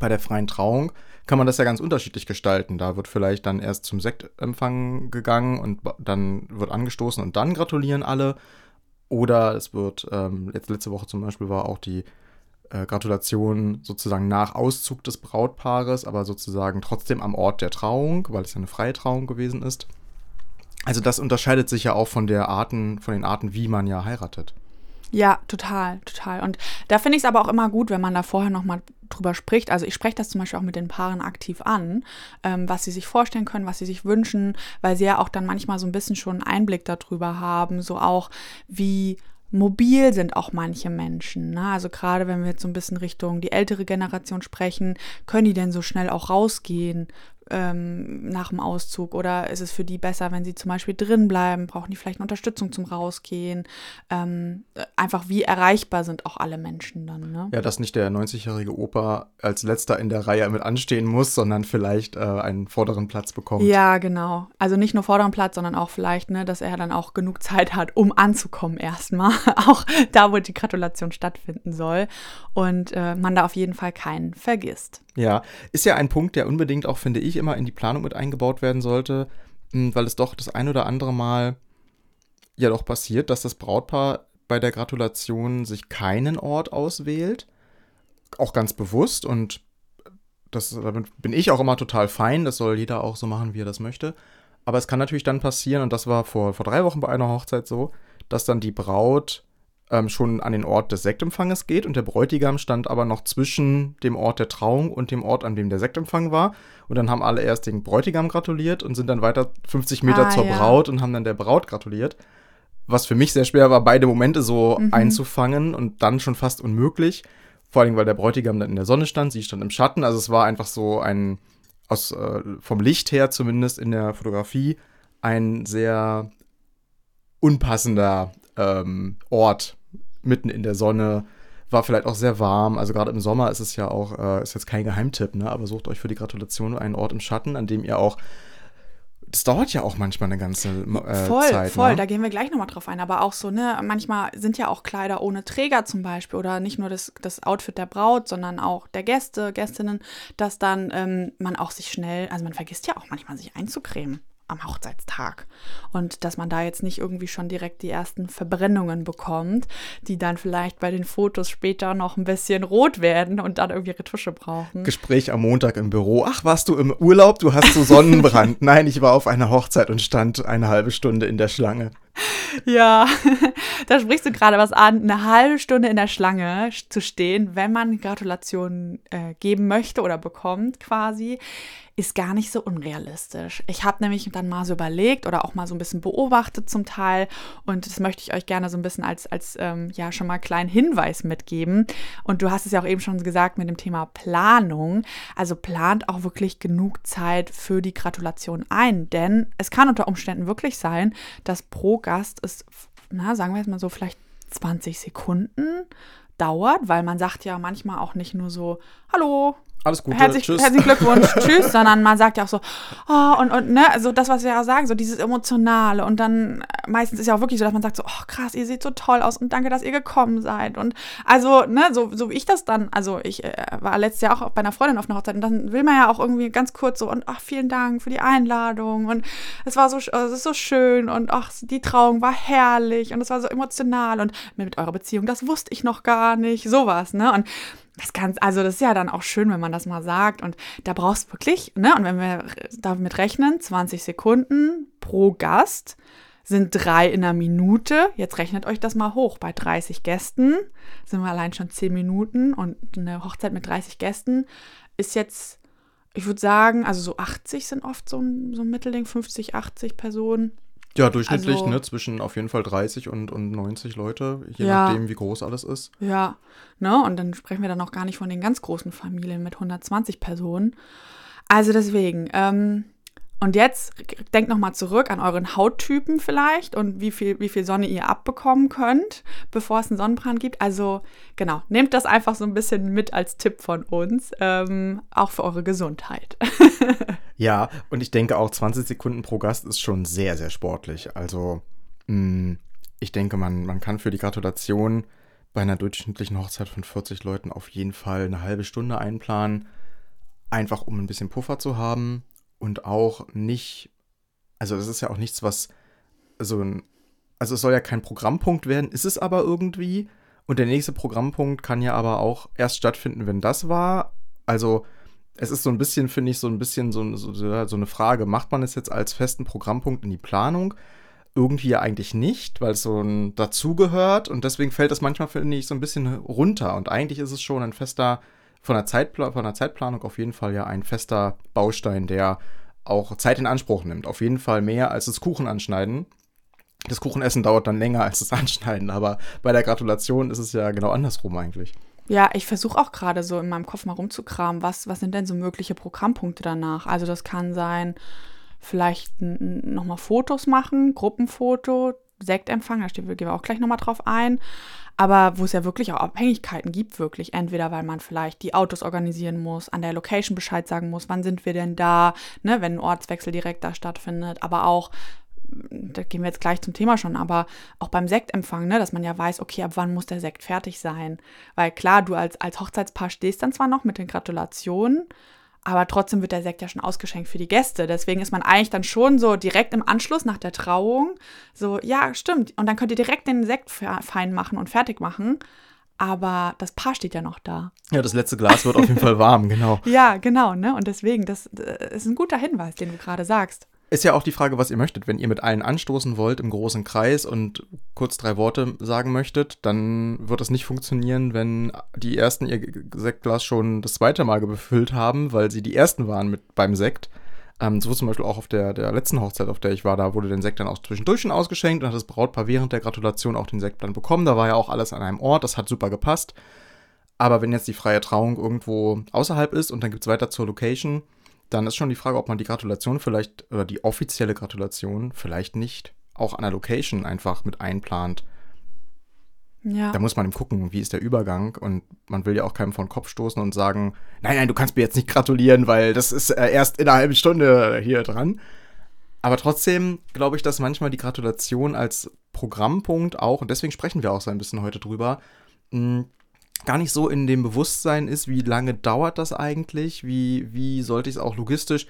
Bei der freien Trauung kann man das ja ganz unterschiedlich gestalten. Da wird vielleicht dann erst zum Sektempfang gegangen und dann wird angestoßen und dann gratulieren alle. Oder es wird, ähm, letzte Woche zum Beispiel war auch die äh, Gratulation sozusagen nach Auszug des Brautpaares, aber sozusagen trotzdem am Ort der Trauung, weil es ja eine freie Trauung gewesen ist. Also das unterscheidet sich ja auch von der Arten, von den Arten, wie man ja heiratet. Ja, total, total. Und da finde ich es aber auch immer gut, wenn man da vorher nochmal drüber spricht. Also ich spreche das zum Beispiel auch mit den Paaren aktiv an, ähm, was sie sich vorstellen können, was sie sich wünschen, weil sie ja auch dann manchmal so ein bisschen schon einen Einblick darüber haben, so auch wie mobil sind auch manche Menschen. Ne? Also gerade wenn wir jetzt so ein bisschen Richtung die ältere Generation sprechen, können die denn so schnell auch rausgehen? Ähm, nach dem Auszug? Oder ist es für die besser, wenn sie zum Beispiel drin bleiben? Brauchen die vielleicht eine Unterstützung zum Rausgehen? Ähm, einfach, wie erreichbar sind auch alle Menschen dann? Ne? Ja, dass nicht der 90-jährige Opa als letzter in der Reihe mit anstehen muss, sondern vielleicht äh, einen vorderen Platz bekommt. Ja, genau. Also nicht nur vorderen Platz, sondern auch vielleicht, ne, dass er dann auch genug Zeit hat, um anzukommen erstmal. auch da, wo die Gratulation stattfinden soll. Und äh, man da auf jeden Fall keinen vergisst. Ja, ist ja ein Punkt, der unbedingt auch, finde ich, immer in die Planung mit eingebaut werden sollte, hm, weil es doch das ein oder andere Mal ja doch passiert, dass das Brautpaar bei der Gratulation sich keinen Ort auswählt. Auch ganz bewusst und das, damit bin ich auch immer total fein. Das soll jeder auch so machen, wie er das möchte. Aber es kann natürlich dann passieren, und das war vor, vor drei Wochen bei einer Hochzeit so, dass dann die Braut ähm, schon an den Ort des Sektempfanges geht und der Bräutigam stand aber noch zwischen dem Ort der Trauung und dem Ort, an dem der Sektempfang war. Und dann haben alle erst den Bräutigam gratuliert und sind dann weiter 50 Meter ah, zur ja. Braut und haben dann der Braut gratuliert. Was für mich sehr schwer war, beide Momente so mhm. einzufangen und dann schon fast unmöglich. Vor allem, weil der Bräutigam dann in der Sonne stand, sie stand im Schatten. Also es war einfach so ein, aus, äh, vom Licht her zumindest in der Fotografie, ein sehr unpassender ähm, Ort mitten in der Sonne. War vielleicht auch sehr warm. Also gerade im Sommer ist es ja auch, äh, ist jetzt kein Geheimtipp, ne? Aber sucht euch für die Gratulation einen Ort im Schatten, an dem ihr auch das dauert ja auch manchmal eine ganze äh, voll, Zeit. Voll, ne? da gehen wir gleich nochmal drauf ein. Aber auch so, ne, manchmal sind ja auch Kleider ohne Träger zum Beispiel oder nicht nur das, das Outfit der Braut, sondern auch der Gäste, Gästinnen, dass dann ähm, man auch sich schnell, also man vergisst ja auch manchmal sich einzucremen am Hochzeitstag. Und dass man da jetzt nicht irgendwie schon direkt die ersten Verbrennungen bekommt, die dann vielleicht bei den Fotos später noch ein bisschen rot werden und dann irgendwie Retusche brauchen. Gespräch am Montag im Büro. Ach, warst du im Urlaub? Du hast so Sonnenbrand. Nein, ich war auf einer Hochzeit und stand eine halbe Stunde in der Schlange. Ja, da sprichst du gerade was an. Eine halbe Stunde in der Schlange zu stehen, wenn man Gratulationen äh, geben möchte oder bekommt quasi ist gar nicht so unrealistisch. Ich habe nämlich dann mal so überlegt oder auch mal so ein bisschen beobachtet zum Teil und das möchte ich euch gerne so ein bisschen als, als ähm, ja schon mal kleinen Hinweis mitgeben. Und du hast es ja auch eben schon gesagt mit dem Thema Planung. Also plant auch wirklich genug Zeit für die Gratulation ein, denn es kann unter Umständen wirklich sein, dass pro Gast es, na, sagen wir jetzt mal so, vielleicht 20 Sekunden dauert, weil man sagt ja manchmal auch nicht nur so, hallo, alles Gute, Herzlich, tschüss. Herzlichen Glückwunsch, tschüss, sondern man sagt ja auch so, oh, und, und, ne, also das, was wir ja sagen, so dieses Emotionale. Und dann äh, meistens ist ja auch wirklich so, dass man sagt so, oh krass, ihr seht so toll aus und danke, dass ihr gekommen seid. Und also, ne, so, so wie ich das dann, also ich äh, war letztes Jahr auch bei einer Freundin auf einer Hochzeit und dann will man ja auch irgendwie ganz kurz so und ach, vielen Dank für die Einladung. Und es war so, es ist so schön und ach, die Trauung war herrlich und es war so emotional. Und mit eurer Beziehung, das wusste ich noch gar nicht, sowas, ne, und das kann, also das ist ja dann auch schön, wenn man das mal sagt. Und da brauchst du wirklich, ne? Und wenn wir damit rechnen, 20 Sekunden pro Gast sind drei in einer Minute. Jetzt rechnet euch das mal hoch. Bei 30 Gästen sind wir allein schon 10 Minuten und eine Hochzeit mit 30 Gästen ist jetzt, ich würde sagen, also so 80 sind oft so ein, so ein Mittelding, 50, 80 Personen. Ja, durchschnittlich, Also- ne, zwischen auf jeden Fall 30 und, und 90 Leute, je Ja. nachdem, wie groß alles ist. Ja, ne? Und dann sprechen wir dann noch gar nicht von den ganz großen Familien mit 120 Personen. Also deswegen, ähm, und jetzt denkt noch mal zurück an euren Hauttypen vielleicht und wie viel, wie viel Sonne ihr abbekommen könnt, bevor es einen Sonnenbrand gibt. Also genau, nehmt das einfach so ein bisschen mit als Tipp von uns, ähm, auch für eure Gesundheit. Ja, und ich denke auch 20 Sekunden pro Gast ist schon sehr, sehr sportlich. Also, mh, ich denke, man, man kann für die Gratulation bei einer durchschnittlichen Hochzeit von 40 Leuten auf jeden Fall eine halbe Stunde einplanen. Einfach um ein bisschen Puffer zu haben und auch nicht, also es ist ja auch nichts, was so ein, also es soll ja kein Programmpunkt werden, ist es aber irgendwie. Und der nächste Programmpunkt kann ja aber auch erst stattfinden, wenn das war. Also es ist so ein bisschen, finde ich, so ein bisschen so, so, so eine Frage, macht man es jetzt als festen Programmpunkt in die Planung? Irgendwie ja eigentlich nicht, weil es so ein dazugehört und deswegen fällt das manchmal, finde ich, so ein bisschen runter. Und eigentlich ist es schon ein fester, von der, Zeitpla von der Zeitplanung auf jeden Fall ja ein fester Baustein, der auch Zeit in Anspruch nimmt. Auf jeden Fall mehr als das Kuchen anschneiden. Das Kuchenessen dauert dann länger als das Anschneiden, aber bei der Gratulation ist es ja genau andersrum eigentlich. Ja, ich versuche auch gerade so in meinem Kopf mal rumzukramen, was, was sind denn so mögliche Programmpunkte danach? Also das kann sein, vielleicht nochmal Fotos machen, Gruppenfoto, Sektempfang, da gehen wir auch gleich nochmal drauf ein. Aber wo es ja wirklich auch Abhängigkeiten gibt, wirklich. Entweder weil man vielleicht die Autos organisieren muss, an der Location Bescheid sagen muss, wann sind wir denn da, ne, wenn ein Ortswechsel direkt da stattfindet, aber auch da gehen wir jetzt gleich zum Thema schon, aber auch beim Sektempfang, ne, dass man ja weiß, okay, ab wann muss der Sekt fertig sein. Weil klar, du als, als Hochzeitspaar stehst dann zwar noch mit den Gratulationen, aber trotzdem wird der Sekt ja schon ausgeschenkt für die Gäste. Deswegen ist man eigentlich dann schon so direkt im Anschluss nach der Trauung so, ja, stimmt. Und dann könnt ihr direkt den Sekt fe- fein machen und fertig machen. Aber das Paar steht ja noch da. Ja, das letzte Glas wird auf jeden Fall warm, genau. Ja, genau, ne? Und deswegen, das äh, ist ein guter Hinweis, den du gerade sagst. Ist ja auch die Frage, was ihr möchtet. Wenn ihr mit allen anstoßen wollt im großen Kreis und kurz drei Worte sagen möchtet, dann wird es nicht funktionieren, wenn die ersten ihr Sektglas schon das zweite Mal befüllt haben, weil sie die ersten waren mit beim Sekt. Ähm, so zum Beispiel auch auf der, der letzten Hochzeit, auf der ich war, da wurde den Sekt dann auch zwischendurch schon ausgeschenkt und hat das Brautpaar während der Gratulation auch den Sekt dann bekommen. Da war ja auch alles an einem Ort, das hat super gepasst. Aber wenn jetzt die freie Trauung irgendwo außerhalb ist und dann gibt es weiter zur Location, dann ist schon die Frage, ob man die Gratulation vielleicht, oder die offizielle Gratulation vielleicht nicht auch an der Location einfach mit einplant. Ja. Da muss man eben gucken, wie ist der Übergang und man will ja auch keinem vor den Kopf stoßen und sagen, nein, nein, du kannst mir jetzt nicht gratulieren, weil das ist äh, erst in einer halben Stunde hier dran. Aber trotzdem glaube ich, dass manchmal die Gratulation als Programmpunkt auch, und deswegen sprechen wir auch so ein bisschen heute drüber, gar nicht so in dem Bewusstsein ist, wie lange dauert das eigentlich, wie, wie sollte ich es auch logistisch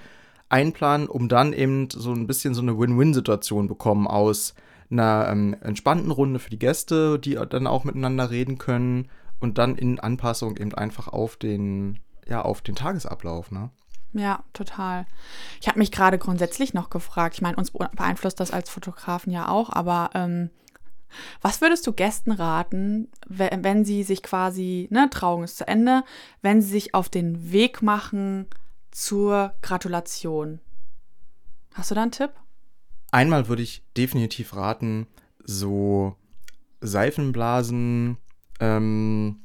einplanen, um dann eben so ein bisschen so eine Win-Win-Situation bekommen aus einer ähm, entspannten Runde für die Gäste, die dann auch miteinander reden können und dann in Anpassung eben einfach auf den, ja, auf den Tagesablauf, ne? Ja, total. Ich habe mich gerade grundsätzlich noch gefragt, ich meine, uns beeinflusst das als Fotografen ja auch, aber ähm, was würdest du Gästen raten, wenn, wenn sie sich quasi, ne, Trauung ist zu Ende, wenn sie sich auf den Weg machen zur Gratulation? Hast du da einen Tipp? Einmal würde ich definitiv raten, so Seifenblasen, ähm,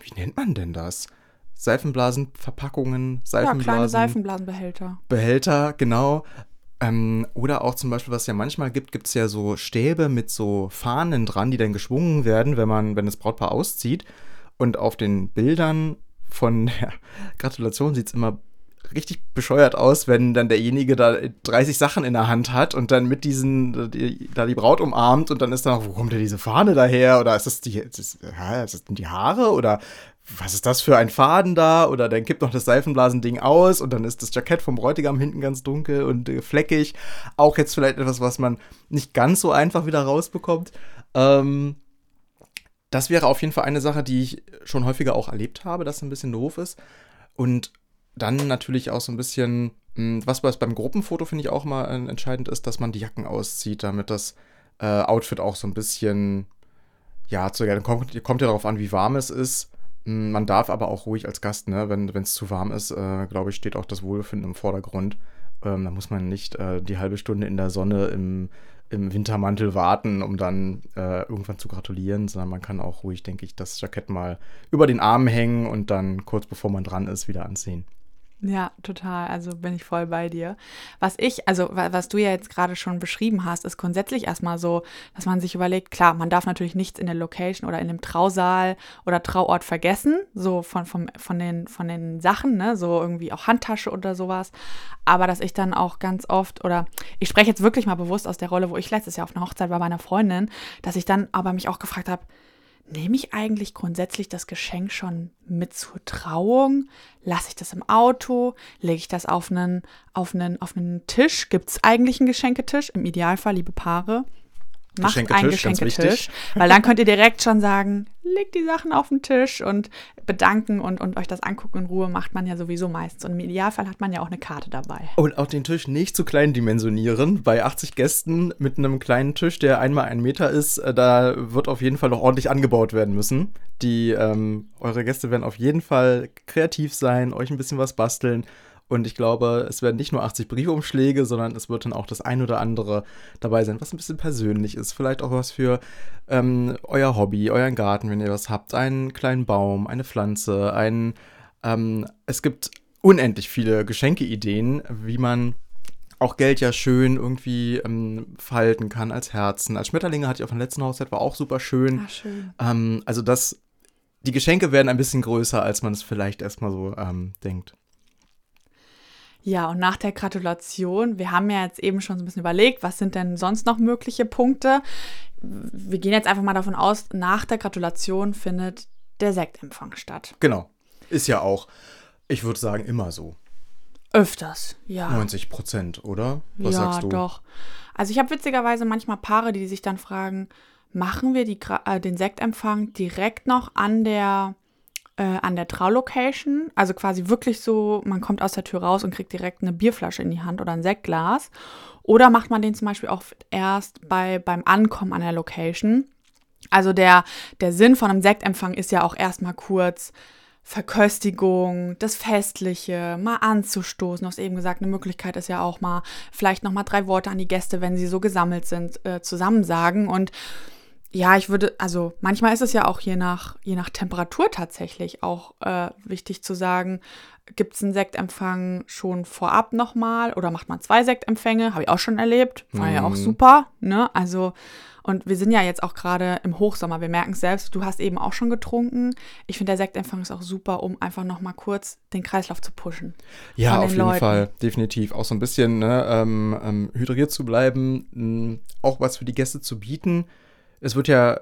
wie nennt man denn das? Seifenblasenverpackungen, Seifenblasen. Ja, kleine Seifenblasenbehälter. Behälter, genau. Ähm, oder auch zum Beispiel, was es ja manchmal gibt, gibt es ja so Stäbe mit so Fahnen dran, die dann geschwungen werden, wenn man, wenn das Brautpaar auszieht. Und auf den Bildern von der Gratulation sieht es immer richtig bescheuert aus, wenn dann derjenige da 30 Sachen in der Hand hat und dann mit diesen, die, da die Braut umarmt und dann ist da noch, wo kommt denn diese Fahne daher? Oder ist das die, ist das, ja, ist das die Haare? Oder was ist das für ein Faden da? Oder dann kippt noch das Seifenblasending aus und dann ist das Jackett vom Bräutigam hinten ganz dunkel und äh, fleckig. Auch jetzt vielleicht etwas, was man nicht ganz so einfach wieder rausbekommt. Ähm, das wäre auf jeden Fall eine Sache, die ich schon häufiger auch erlebt habe, dass es ein bisschen doof ist. Und dann natürlich auch so ein bisschen, hm, was beim Gruppenfoto finde ich auch mal entscheidend ist, dass man die Jacken auszieht, damit das äh, Outfit auch so ein bisschen, ja, zu, kommt, kommt ja darauf an, wie warm es ist. Hm, man darf aber auch ruhig als Gast, ne, wenn es zu warm ist, äh, glaube ich, steht auch das Wohlbefinden im Vordergrund. Ähm, da muss man nicht äh, die halbe Stunde in der Sonne im, im Wintermantel warten, um dann äh, irgendwann zu gratulieren, sondern man kann auch ruhig, denke ich, das Jackett mal über den Arm hängen und dann kurz bevor man dran ist, wieder anziehen. Ja, total. Also bin ich voll bei dir. Was ich, also was du ja jetzt gerade schon beschrieben hast, ist grundsätzlich erstmal so, dass man sich überlegt, klar, man darf natürlich nichts in der Location oder in dem Trausaal oder Trauort vergessen, so von, von, von, den, von den Sachen, ne, so irgendwie auch Handtasche oder sowas. Aber dass ich dann auch ganz oft, oder ich spreche jetzt wirklich mal bewusst aus der Rolle, wo ich letztes Jahr auf einer Hochzeit war bei meiner Freundin, dass ich dann aber mich auch gefragt habe, Nehme ich eigentlich grundsätzlich das Geschenk schon mit zur Trauung? Lasse ich das im Auto? Lege ich das auf einen, auf einen, auf einen Tisch? Gibt es eigentlich einen Geschenketisch? Im Idealfall, liebe Paare, macht einen Geschenketisch, weil dann könnt ihr direkt schon sagen, legt die Sachen auf den Tisch und bedanken und, und euch das angucken in Ruhe macht man ja sowieso meistens. Und im Idealfall hat man ja auch eine Karte dabei. Und auch den Tisch nicht zu klein dimensionieren. Bei 80 Gästen mit einem kleinen Tisch, der einmal ein Meter ist, äh, da wird auf jeden Fall noch ordentlich angebaut werden müssen. Die, ähm, eure Gäste werden auf jeden Fall kreativ sein, euch ein bisschen was basteln und ich glaube, es werden nicht nur 80 Briefumschläge, sondern es wird dann auch das ein oder andere dabei sein, was ein bisschen persönlich ist. Vielleicht auch was für ähm, euer Hobby, euren Garten, wenn ihr was habt. Einen kleinen Baum, eine Pflanze, ein. Ähm, es gibt unendlich viele Geschenkeideen, wie man auch Geld ja schön irgendwie ähm, falten kann als Herzen. Als Schmetterlinge hatte ich auf der letzten Hochzeit, war auch super schön. Ach, schön. Ähm, also das, die Geschenke werden ein bisschen größer, als man es vielleicht erstmal so ähm, denkt. Ja, und nach der Gratulation, wir haben ja jetzt eben schon so ein bisschen überlegt, was sind denn sonst noch mögliche Punkte. Wir gehen jetzt einfach mal davon aus, nach der Gratulation findet der Sektempfang statt. Genau. Ist ja auch, ich würde sagen, immer so. Öfters, ja. 90 Prozent, oder? Was ja, sagst du? doch. Also ich habe witzigerweise manchmal Paare, die sich dann fragen, machen wir die, äh, den Sektempfang direkt noch an der äh, an der Traulocation. Also quasi wirklich so, man kommt aus der Tür raus und kriegt direkt eine Bierflasche in die Hand oder ein Sektglas. Oder macht man den zum Beispiel auch erst bei, beim Ankommen an der Location. Also der, der Sinn von einem Sektempfang ist ja auch erstmal kurz Verköstigung, das Festliche, mal anzustoßen. Du hast eben gesagt, eine Möglichkeit ist ja auch mal vielleicht nochmal drei Worte an die Gäste, wenn sie so gesammelt sind, äh, zusammensagen. Und ja, ich würde, also manchmal ist es ja auch je nach, je nach Temperatur tatsächlich auch äh, wichtig zu sagen, gibt es einen Sektempfang schon vorab nochmal oder macht man zwei Sektempfänge? Habe ich auch schon erlebt. War mhm. ja auch mhm. super, ne? Also, und wir sind ja jetzt auch gerade im Hochsommer. Wir merken es selbst, du hast eben auch schon getrunken. Ich finde, der Sektempfang ist auch super, um einfach nochmal kurz den Kreislauf zu pushen. Ja, auf jeden Leuten. Fall, definitiv. Auch so ein bisschen ne, ähm, ähm, hydriert zu bleiben, auch was für die Gäste zu bieten es wird ja,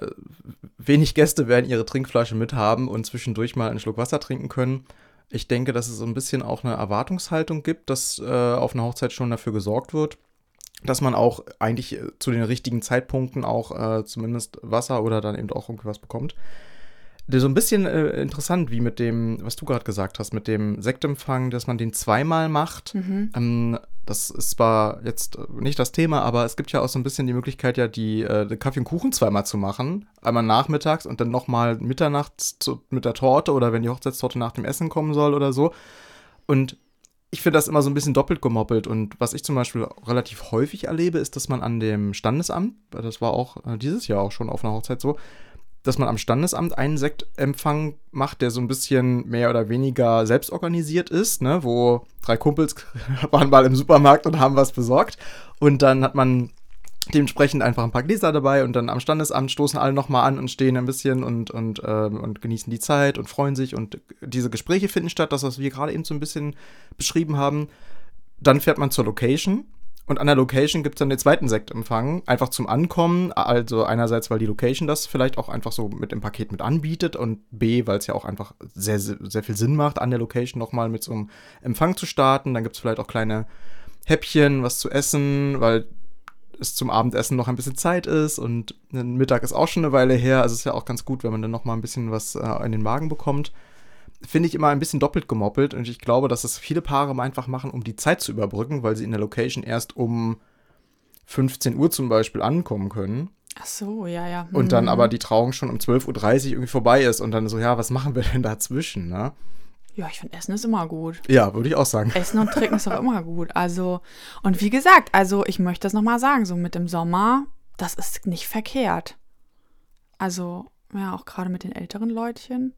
wenig Gäste werden ihre Trinkflasche mithaben und zwischendurch mal einen Schluck Wasser trinken können. Ich denke, dass es so ein bisschen auch eine Erwartungshaltung gibt, dass äh, auf einer Hochzeit schon dafür gesorgt wird, dass man auch eigentlich äh, zu den richtigen Zeitpunkten auch äh, zumindest Wasser oder dann eben auch irgendwas bekommt. So ein bisschen äh, interessant, wie mit dem, was du gerade gesagt hast, mit dem Sektempfang, dass man den zweimal macht. Mhm. Ähm, das ist zwar jetzt nicht das Thema, aber es gibt ja auch so ein bisschen die Möglichkeit, ja, die äh, Kaffee und Kuchen zweimal zu machen. Einmal nachmittags und dann nochmal mitternachts zu, mit der Torte oder wenn die Hochzeitstorte nach dem Essen kommen soll oder so. Und ich finde das immer so ein bisschen doppelt gemoppelt. Und was ich zum Beispiel relativ häufig erlebe, ist, dass man an dem Standesamt, das war auch äh, dieses Jahr auch schon auf einer Hochzeit so, dass man am Standesamt einen Sektempfang macht, der so ein bisschen mehr oder weniger selbst organisiert ist, ne? wo drei Kumpels waren mal im Supermarkt und haben was besorgt. Und dann hat man dementsprechend einfach ein paar Gläser dabei und dann am Standesamt stoßen alle nochmal an und stehen ein bisschen und, und, ähm, und genießen die Zeit und freuen sich und diese Gespräche finden statt, das, was wir gerade eben so ein bisschen beschrieben haben. Dann fährt man zur Location und an der Location gibt es dann den zweiten Sektempfang, einfach zum Ankommen. Also einerseits, weil die Location das vielleicht auch einfach so mit dem Paket mit anbietet und B, weil es ja auch einfach sehr, sehr viel Sinn macht, an der Location nochmal mit so einem Empfang zu starten. Dann gibt es vielleicht auch kleine Häppchen, was zu essen, weil es zum Abendessen noch ein bisschen Zeit ist und Mittag ist auch schon eine Weile her. Also es ist ja auch ganz gut, wenn man dann nochmal ein bisschen was äh, in den Magen bekommt finde ich immer ein bisschen doppelt gemoppelt und ich glaube, dass es viele Paare einfach machen, um die Zeit zu überbrücken, weil sie in der Location erst um 15 Uhr zum Beispiel ankommen können. Ach so, ja, ja. Hm. Und dann mhm. aber die Trauung schon um 12.30 Uhr irgendwie vorbei ist und dann so, ja, was machen wir denn dazwischen, ne? Ja, ich finde Essen ist immer gut. Ja, würde ich auch sagen. Essen und Trinken ist auch immer gut. Also, und wie gesagt, also ich möchte das nochmal sagen, so mit dem Sommer, das ist nicht verkehrt. Also, ja, auch gerade mit den älteren Leutchen.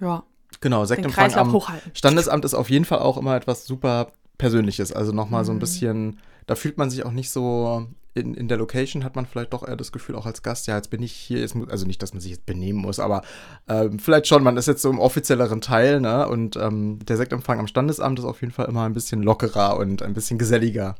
Ja, Genau, Sektempfang am hochhalten. Standesamt ist auf jeden Fall auch immer etwas super Persönliches. Also nochmal mhm. so ein mhm. bisschen, da fühlt man sich auch nicht so, in, in der Location hat man vielleicht doch eher das Gefühl, auch als Gast, ja, jetzt bin ich hier, jetzt, also nicht, dass man sich jetzt benehmen muss, aber ähm, vielleicht schon, man ist jetzt so im offizielleren Teil, ne? Und ähm, der Sektempfang am Standesamt ist auf jeden Fall immer ein bisschen lockerer und ein bisschen geselliger.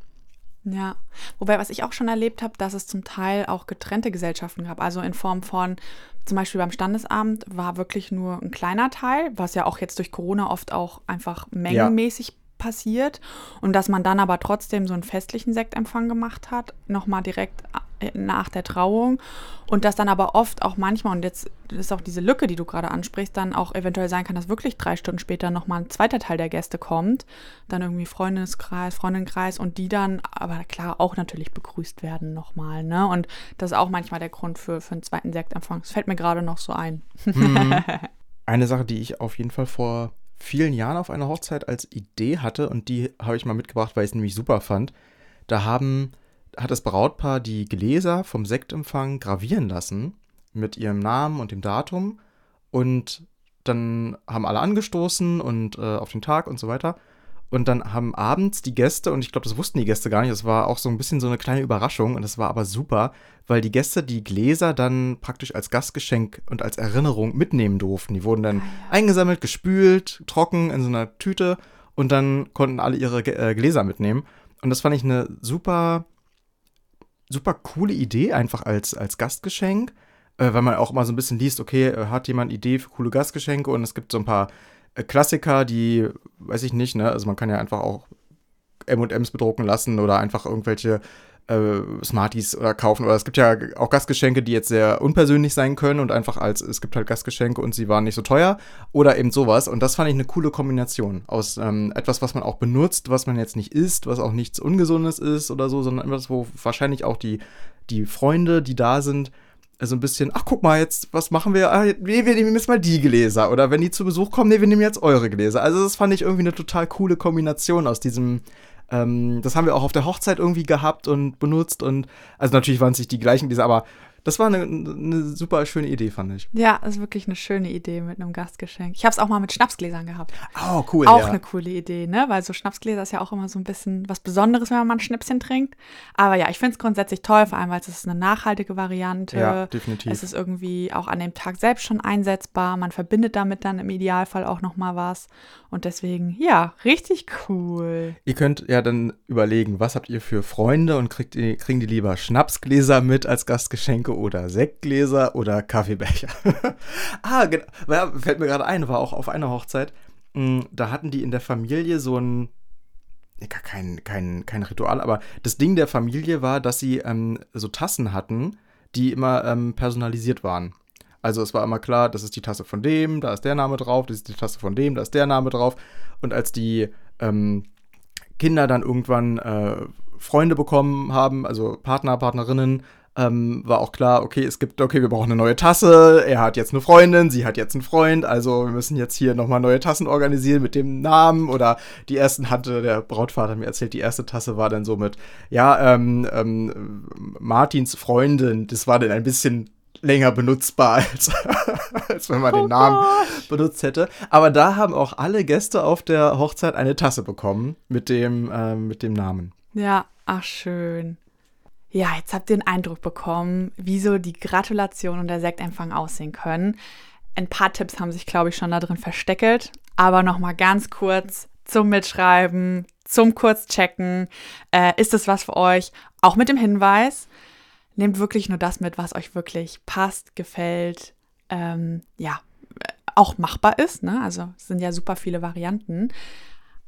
Ja, wobei, was ich auch schon erlebt habe, dass es zum Teil auch getrennte Gesellschaften gab. Also in Form von, zum Beispiel beim Standesamt war wirklich nur ein kleiner Teil, was ja auch jetzt durch Corona oft auch einfach mengenmäßig ja. passiert. Und dass man dann aber trotzdem so einen festlichen Sektempfang gemacht hat, nochmal direkt nach der Trauung und das dann aber oft auch manchmal, und jetzt ist auch diese Lücke, die du gerade ansprichst, dann auch eventuell sein kann, dass wirklich drei Stunden später nochmal ein zweiter Teil der Gäste kommt, dann irgendwie Freundeskreis, Freundinnenkreis und die dann aber klar auch natürlich begrüßt werden nochmal, ne? Und das ist auch manchmal der Grund für, für einen zweiten Sektempfang. Das fällt mir gerade noch so ein. Mhm. Eine Sache, die ich auf jeden Fall vor vielen Jahren auf einer Hochzeit als Idee hatte und die habe ich mal mitgebracht, weil ich es nämlich super fand. Da haben hat das Brautpaar die Gläser vom Sektempfang gravieren lassen mit ihrem Namen und dem Datum. Und dann haben alle angestoßen und äh, auf den Tag und so weiter. Und dann haben abends die Gäste, und ich glaube, das wussten die Gäste gar nicht, das war auch so ein bisschen so eine kleine Überraschung und das war aber super, weil die Gäste die Gläser dann praktisch als Gastgeschenk und als Erinnerung mitnehmen durften. Die wurden dann ah, ja. eingesammelt, gespült, trocken in so einer Tüte und dann konnten alle ihre äh, Gläser mitnehmen. Und das fand ich eine super super coole Idee, einfach als, als Gastgeschenk, äh, weil man auch immer so ein bisschen liest, okay, äh, hat jemand Idee für coole Gastgeschenke? Und es gibt so ein paar äh, Klassiker, die, weiß ich nicht, ne, also man kann ja einfach auch M&Ms bedrucken lassen oder einfach irgendwelche äh, Smarties oder kaufen. Oder es gibt ja auch Gastgeschenke, die jetzt sehr unpersönlich sein können und einfach als, es gibt halt Gastgeschenke und sie waren nicht so teuer. Oder eben sowas. Und das fand ich eine coole Kombination aus ähm, etwas, was man auch benutzt, was man jetzt nicht isst, was auch nichts Ungesundes ist oder so, sondern etwas, wo wahrscheinlich auch die, die Freunde, die da sind, so ein bisschen, ach guck mal, jetzt, was machen wir? Ah, nee, wir nehmen jetzt mal die Gläser. Oder wenn die zu Besuch kommen, nee, wir nehmen jetzt eure Gläser. Also das fand ich irgendwie eine total coole Kombination aus diesem ähm, das haben wir auch auf der Hochzeit irgendwie gehabt und benutzt und also natürlich waren es nicht die gleichen Gläser, aber das war eine, eine, super schöne Idee, fand ich. Ja, das ist wirklich eine schöne Idee mit einem Gastgeschenk. Ich habe es auch mal mit Schnapsgläsern gehabt. Oh, cool. Auch ja. eine coole Idee, ne? Weil so Schnapsgläser ist ja auch immer so ein bisschen was Besonderes, wenn man mal ein Schnäpschen trinkt. Aber ja, ich finde es grundsätzlich toll, vor allem, weil es ist eine nachhaltige Variante. Ja, definitiv. Es ist irgendwie auch an dem Tag selbst schon einsetzbar. Man verbindet damit dann im Idealfall auch noch mal was. Und deswegen, ja, richtig cool. Ihr könnt ja dann überlegen, was habt ihr für Freunde und kriegt kriegen die lieber Schnapsgläser mit als Gastgeschenke oder Sektgläser oder Kaffeebecher. ah, genau. Ja, fällt mir gerade ein, war auch auf einer Hochzeit. mh, da hatten die in der Familie so ein, kein, kein, kein Ritual, aber das Ding der Familie war, dass sie ähm, so Tassen hatten, die immer ähm, personalisiert waren. Also es war immer klar, das ist die Tasse von dem, da ist der Name drauf, das ist die Tasse von dem, da ist der Name drauf. Und als die ähm, Kinder dann irgendwann äh, Freunde bekommen haben, also Partner, Partnerinnen, ähm, war auch klar, okay, es gibt, okay, wir brauchen eine neue Tasse, er hat jetzt eine Freundin, sie hat jetzt einen Freund, also wir müssen jetzt hier nochmal neue Tassen organisieren mit dem Namen oder die ersten hatte der Brautvater mir erzählt, die erste Tasse war dann so mit, ja, ähm, ähm, Martins Freundin, das war dann ein bisschen länger benutzbar, als, als wenn man oh den Namen Gott. benutzt hätte. Aber da haben auch alle Gäste auf der Hochzeit eine Tasse bekommen mit dem, äh, mit dem Namen. Ja, ach schön. Ja, jetzt habt ihr den Eindruck bekommen, wie so die Gratulation und der Sektempfang aussehen können. Ein paar Tipps haben sich, glaube ich, schon da drin versteckelt. Aber noch mal ganz kurz zum Mitschreiben, zum Kurzchecken. Äh, ist das was für euch? Auch mit dem Hinweis, nehmt wirklich nur das mit, was euch wirklich passt, gefällt, ähm, ja, auch machbar ist. Ne? Also es sind ja super viele Varianten.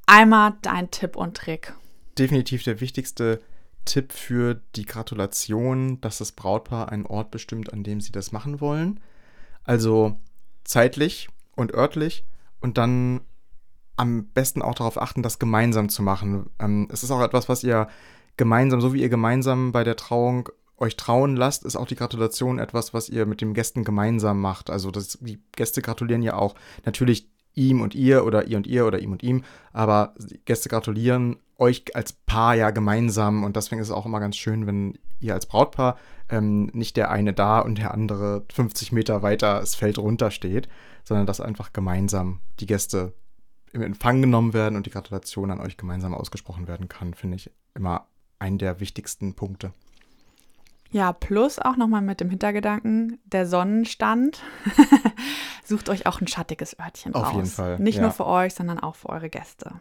Einmal dein Tipp und Trick. Definitiv der wichtigste Tipp für die Gratulation, dass das Brautpaar einen Ort bestimmt, an dem sie das machen wollen. Also zeitlich und örtlich und dann am besten auch darauf achten, das gemeinsam zu machen. Ähm, es ist auch etwas, was ihr gemeinsam, so wie ihr gemeinsam bei der Trauung euch trauen lasst, ist auch die Gratulation etwas, was ihr mit den Gästen gemeinsam macht. Also das, die Gäste gratulieren ja auch natürlich ihm und ihr oder ihr und ihr oder ihm und ihm, aber Gäste gratulieren euch als Paar ja gemeinsam und deswegen ist es auch immer ganz schön, wenn ihr als Brautpaar ähm, nicht der eine da und der andere 50 Meter weiter das Feld runter steht, sondern dass einfach gemeinsam die Gäste im Empfang genommen werden und die Gratulation an euch gemeinsam ausgesprochen werden kann, finde ich immer einen der wichtigsten Punkte. Ja, plus auch nochmal mit dem Hintergedanken, der Sonnenstand. Sucht euch auch ein schattiges Örtchen Auf raus. jeden Fall. Nicht ja. nur für euch, sondern auch für eure Gäste.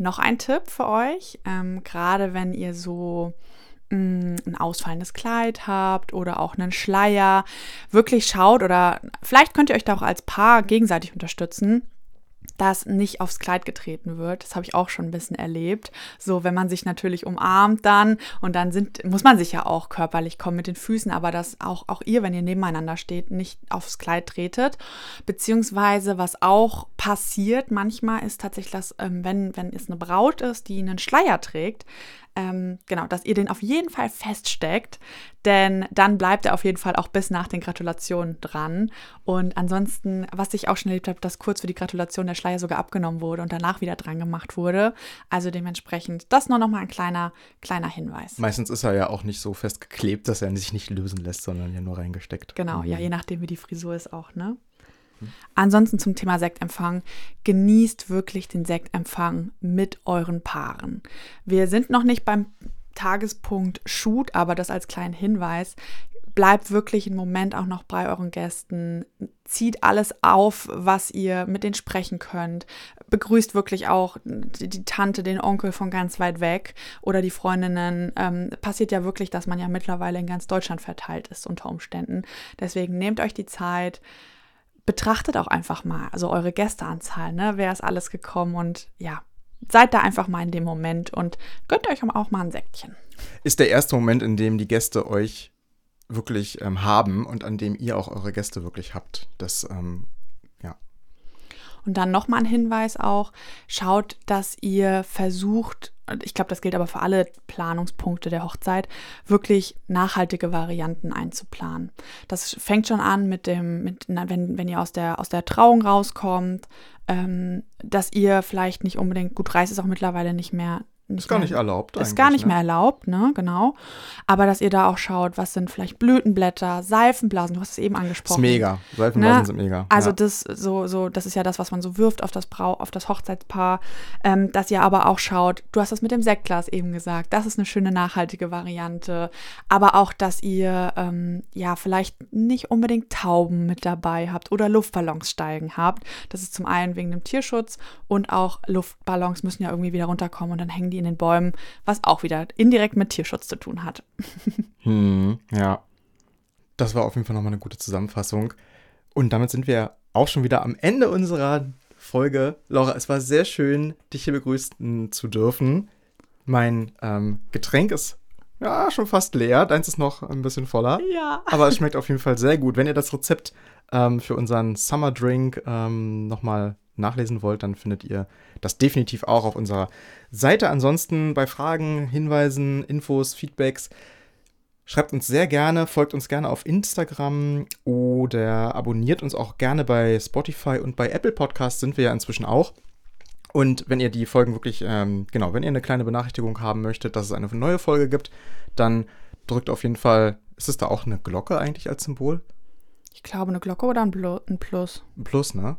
Noch ein Tipp für euch, ähm, gerade wenn ihr so mm, ein ausfallendes Kleid habt oder auch einen Schleier, wirklich schaut oder vielleicht könnt ihr euch da auch als Paar gegenseitig unterstützen dass nicht aufs Kleid getreten wird. Das habe ich auch schon ein bisschen erlebt. So, wenn man sich natürlich umarmt dann und dann sind, muss man sich ja auch körperlich kommen mit den Füßen, aber dass auch, auch ihr, wenn ihr nebeneinander steht, nicht aufs Kleid tretet. Beziehungsweise, was auch passiert manchmal, ist tatsächlich, dass, ähm, wenn, wenn es eine Braut ist, die einen Schleier trägt, ähm, genau, dass ihr den auf jeden Fall feststeckt, denn dann bleibt er auf jeden Fall auch bis nach den Gratulationen dran. Und ansonsten, was ich auch schon erlebt habe, dass kurz für die Gratulation der Schleier sogar abgenommen wurde und danach wieder dran gemacht wurde. Also dementsprechend, das nur noch mal ein kleiner, kleiner Hinweis. Meistens ist er ja auch nicht so festgeklebt, dass er sich nicht lösen lässt, sondern ja nur reingesteckt. Genau, mhm. ja, je nachdem, wie die Frisur ist auch, ne? Ansonsten zum Thema Sektempfang, genießt wirklich den Sektempfang mit euren Paaren. Wir sind noch nicht beim Tagespunkt Shoot, aber das als kleinen Hinweis. Bleibt wirklich einen Moment auch noch bei euren Gästen. Zieht alles auf, was ihr mit denen sprechen könnt. Begrüßt wirklich auch die, Tante, den Onkel von ganz weit weg oder die Freundinnen. Ähm, passiert ja wirklich, dass man ja mittlerweile in ganz Deutschland verteilt ist unter Umständen. Deswegen nehmt euch die Zeit betrachtet auch einfach mal, also eure Gästeanzahl, ne? Wer ist alles gekommen und ja, seid da einfach mal in dem Moment und gönnt euch auch mal ein Säckchen. Ist der erste Moment, in dem die Gäste euch wirklich ähm, haben und an dem ihr auch eure Gäste wirklich habt. Das, ähm, ja. Und dann nochmal ein Hinweis auch, schaut, dass ihr versucht, ich glaube, das gilt aber für alle Planungspunkte der Hochzeit, wirklich nachhaltige Varianten einzuplanen. Das fängt schon an mit dem, mit, wenn, wenn ihr aus der, aus der Trauung rauskommt, ähm, dass ihr vielleicht nicht unbedingt, gut, Reis ist auch mittlerweile nicht mehr nicht ist gar mehr, nicht erlaubt. Ist gar nicht ne? mehr erlaubt, ne, genau. Aber dass ihr da auch schaut, was sind vielleicht Blütenblätter, Seifenblasen, du hast es eben angesprochen. Ist mega. Seifenblasen ne? sind mega. Also ja. das so, so, das ist ja das, was man so wirft auf das Brau, auf das Hochzeitspaar. Ähm, dass ihr aber auch schaut, du hast das mit dem Sektglas eben gesagt, das ist eine schöne nachhaltige Variante. Aber auch, dass ihr ähm, ja vielleicht nicht unbedingt Tauben mit dabei habt oder Luftballons steigen habt. Das ist zum einen wegen dem Tierschutz und auch Luftballons müssen ja irgendwie wieder runterkommen und dann hängen die in den Bäumen, was auch wieder indirekt mit Tierschutz zu tun hat. hm, ja. Das war auf jeden Fall nochmal eine gute Zusammenfassung. Und damit sind wir auch schon wieder am Ende unserer Folge. Laura, es war sehr schön, dich hier begrüßen zu dürfen. Mein ähm, Getränk ist ja schon fast leer. Deins ist noch ein bisschen voller. Ja. Aber es schmeckt auf jeden Fall sehr gut. Wenn ihr das Rezept ähm, für unseren Summer Drink ähm, nochmal nachlesen wollt, dann findet ihr das definitiv auch auf unserer Seite. Ansonsten bei Fragen, Hinweisen, Infos, Feedbacks Schreibt uns sehr gerne, folgt uns gerne auf Instagram oder abonniert uns auch gerne bei Spotify und bei Apple Podcasts sind wir ja inzwischen auch. Und wenn ihr die Folgen wirklich, ähm, genau, wenn ihr eine kleine Benachrichtigung haben möchtet, dass es eine neue Folge gibt, dann drückt auf jeden Fall, ist es da auch eine Glocke eigentlich als Symbol? Ich glaube, eine Glocke oder ein, Blu ein Plus. Ein Plus, ne?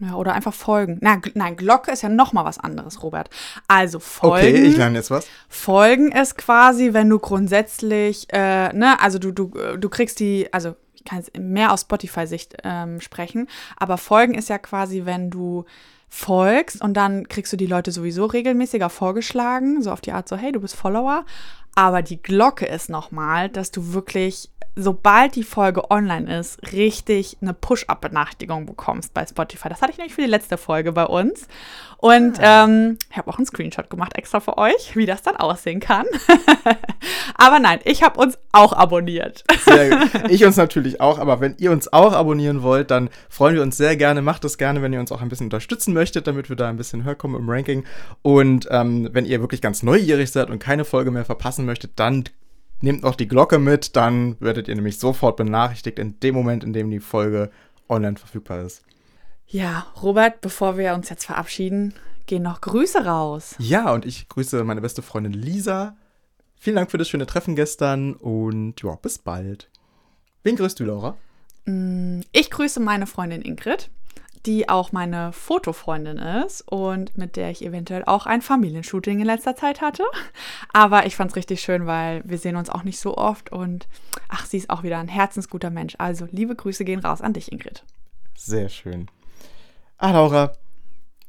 Ja, oder einfach folgen. Na, nein, Glocke ist ja noch mal was anderes, Robert. Also folgen. Okay, ich lerne jetzt was. Folgen ist quasi, wenn du grundsätzlich, äh, ne, also du, du, du kriegst die, also ich kann jetzt mehr aus Spotify-Sicht ähm, sprechen, aber folgen ist ja quasi, wenn du folgst und dann kriegst du die Leute sowieso regelmäßiger vorgeschlagen, so auf die Art so, hey, du bist Follower. Aber die Glocke ist nochmal, dass du wirklich sobald die Folge online ist, richtig eine Push-Up-Benachrichtigung bekommst bei Spotify. Das hatte ich nämlich für die letzte Folge bei uns. Und ah. ähm, ich habe auch einen Screenshot gemacht extra für euch, wie das dann aussehen kann. aber nein, ich habe uns auch abonniert. Sehr gut. Ich uns natürlich auch, aber wenn ihr uns auch abonnieren wollt, dann freuen wir uns sehr gerne. Macht das gerne, wenn ihr uns auch ein bisschen unterstützen möchtet, damit wir da ein bisschen höher kommen im Ranking. Und ähm, wenn ihr wirklich ganz neugierig seid und keine Folge mehr verpassen möchtet, dann Nehmt noch die Glocke mit, dann werdet ihr nämlich sofort benachrichtigt in dem Moment, in dem die Folge online verfügbar ist. Ja, Robert, bevor wir uns jetzt verabschieden, gehen noch Grüße raus. Ja, und ich grüße meine beste Freundin Lisa. Vielen Dank für das schöne Treffen gestern und ja, bis bald. Wen grüßt du, Laura? Mm, ich grüße meine Freundin Ingrid die auch meine Fotofreundin ist und mit der ich eventuell auch ein Familienshooting in letzter Zeit hatte. Aber ich fand es richtig schön, weil wir sehen uns auch nicht so oft und ach, sie ist auch wieder ein herzensguter Mensch. Also liebe Grüße gehen raus an dich, Ingrid. Sehr schön. Ah, Laura,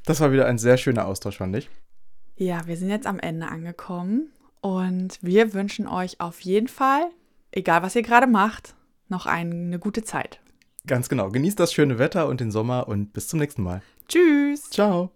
das war wieder ein sehr schöner Austausch, fand ich. Ja, wir sind jetzt am Ende angekommen und wir wünschen euch auf jeden Fall, egal was ihr gerade macht, noch eine gute Zeit. Ganz genau. Genießt das schöne Wetter und den Sommer und bis zum nächsten Mal. Tschüss. Ciao.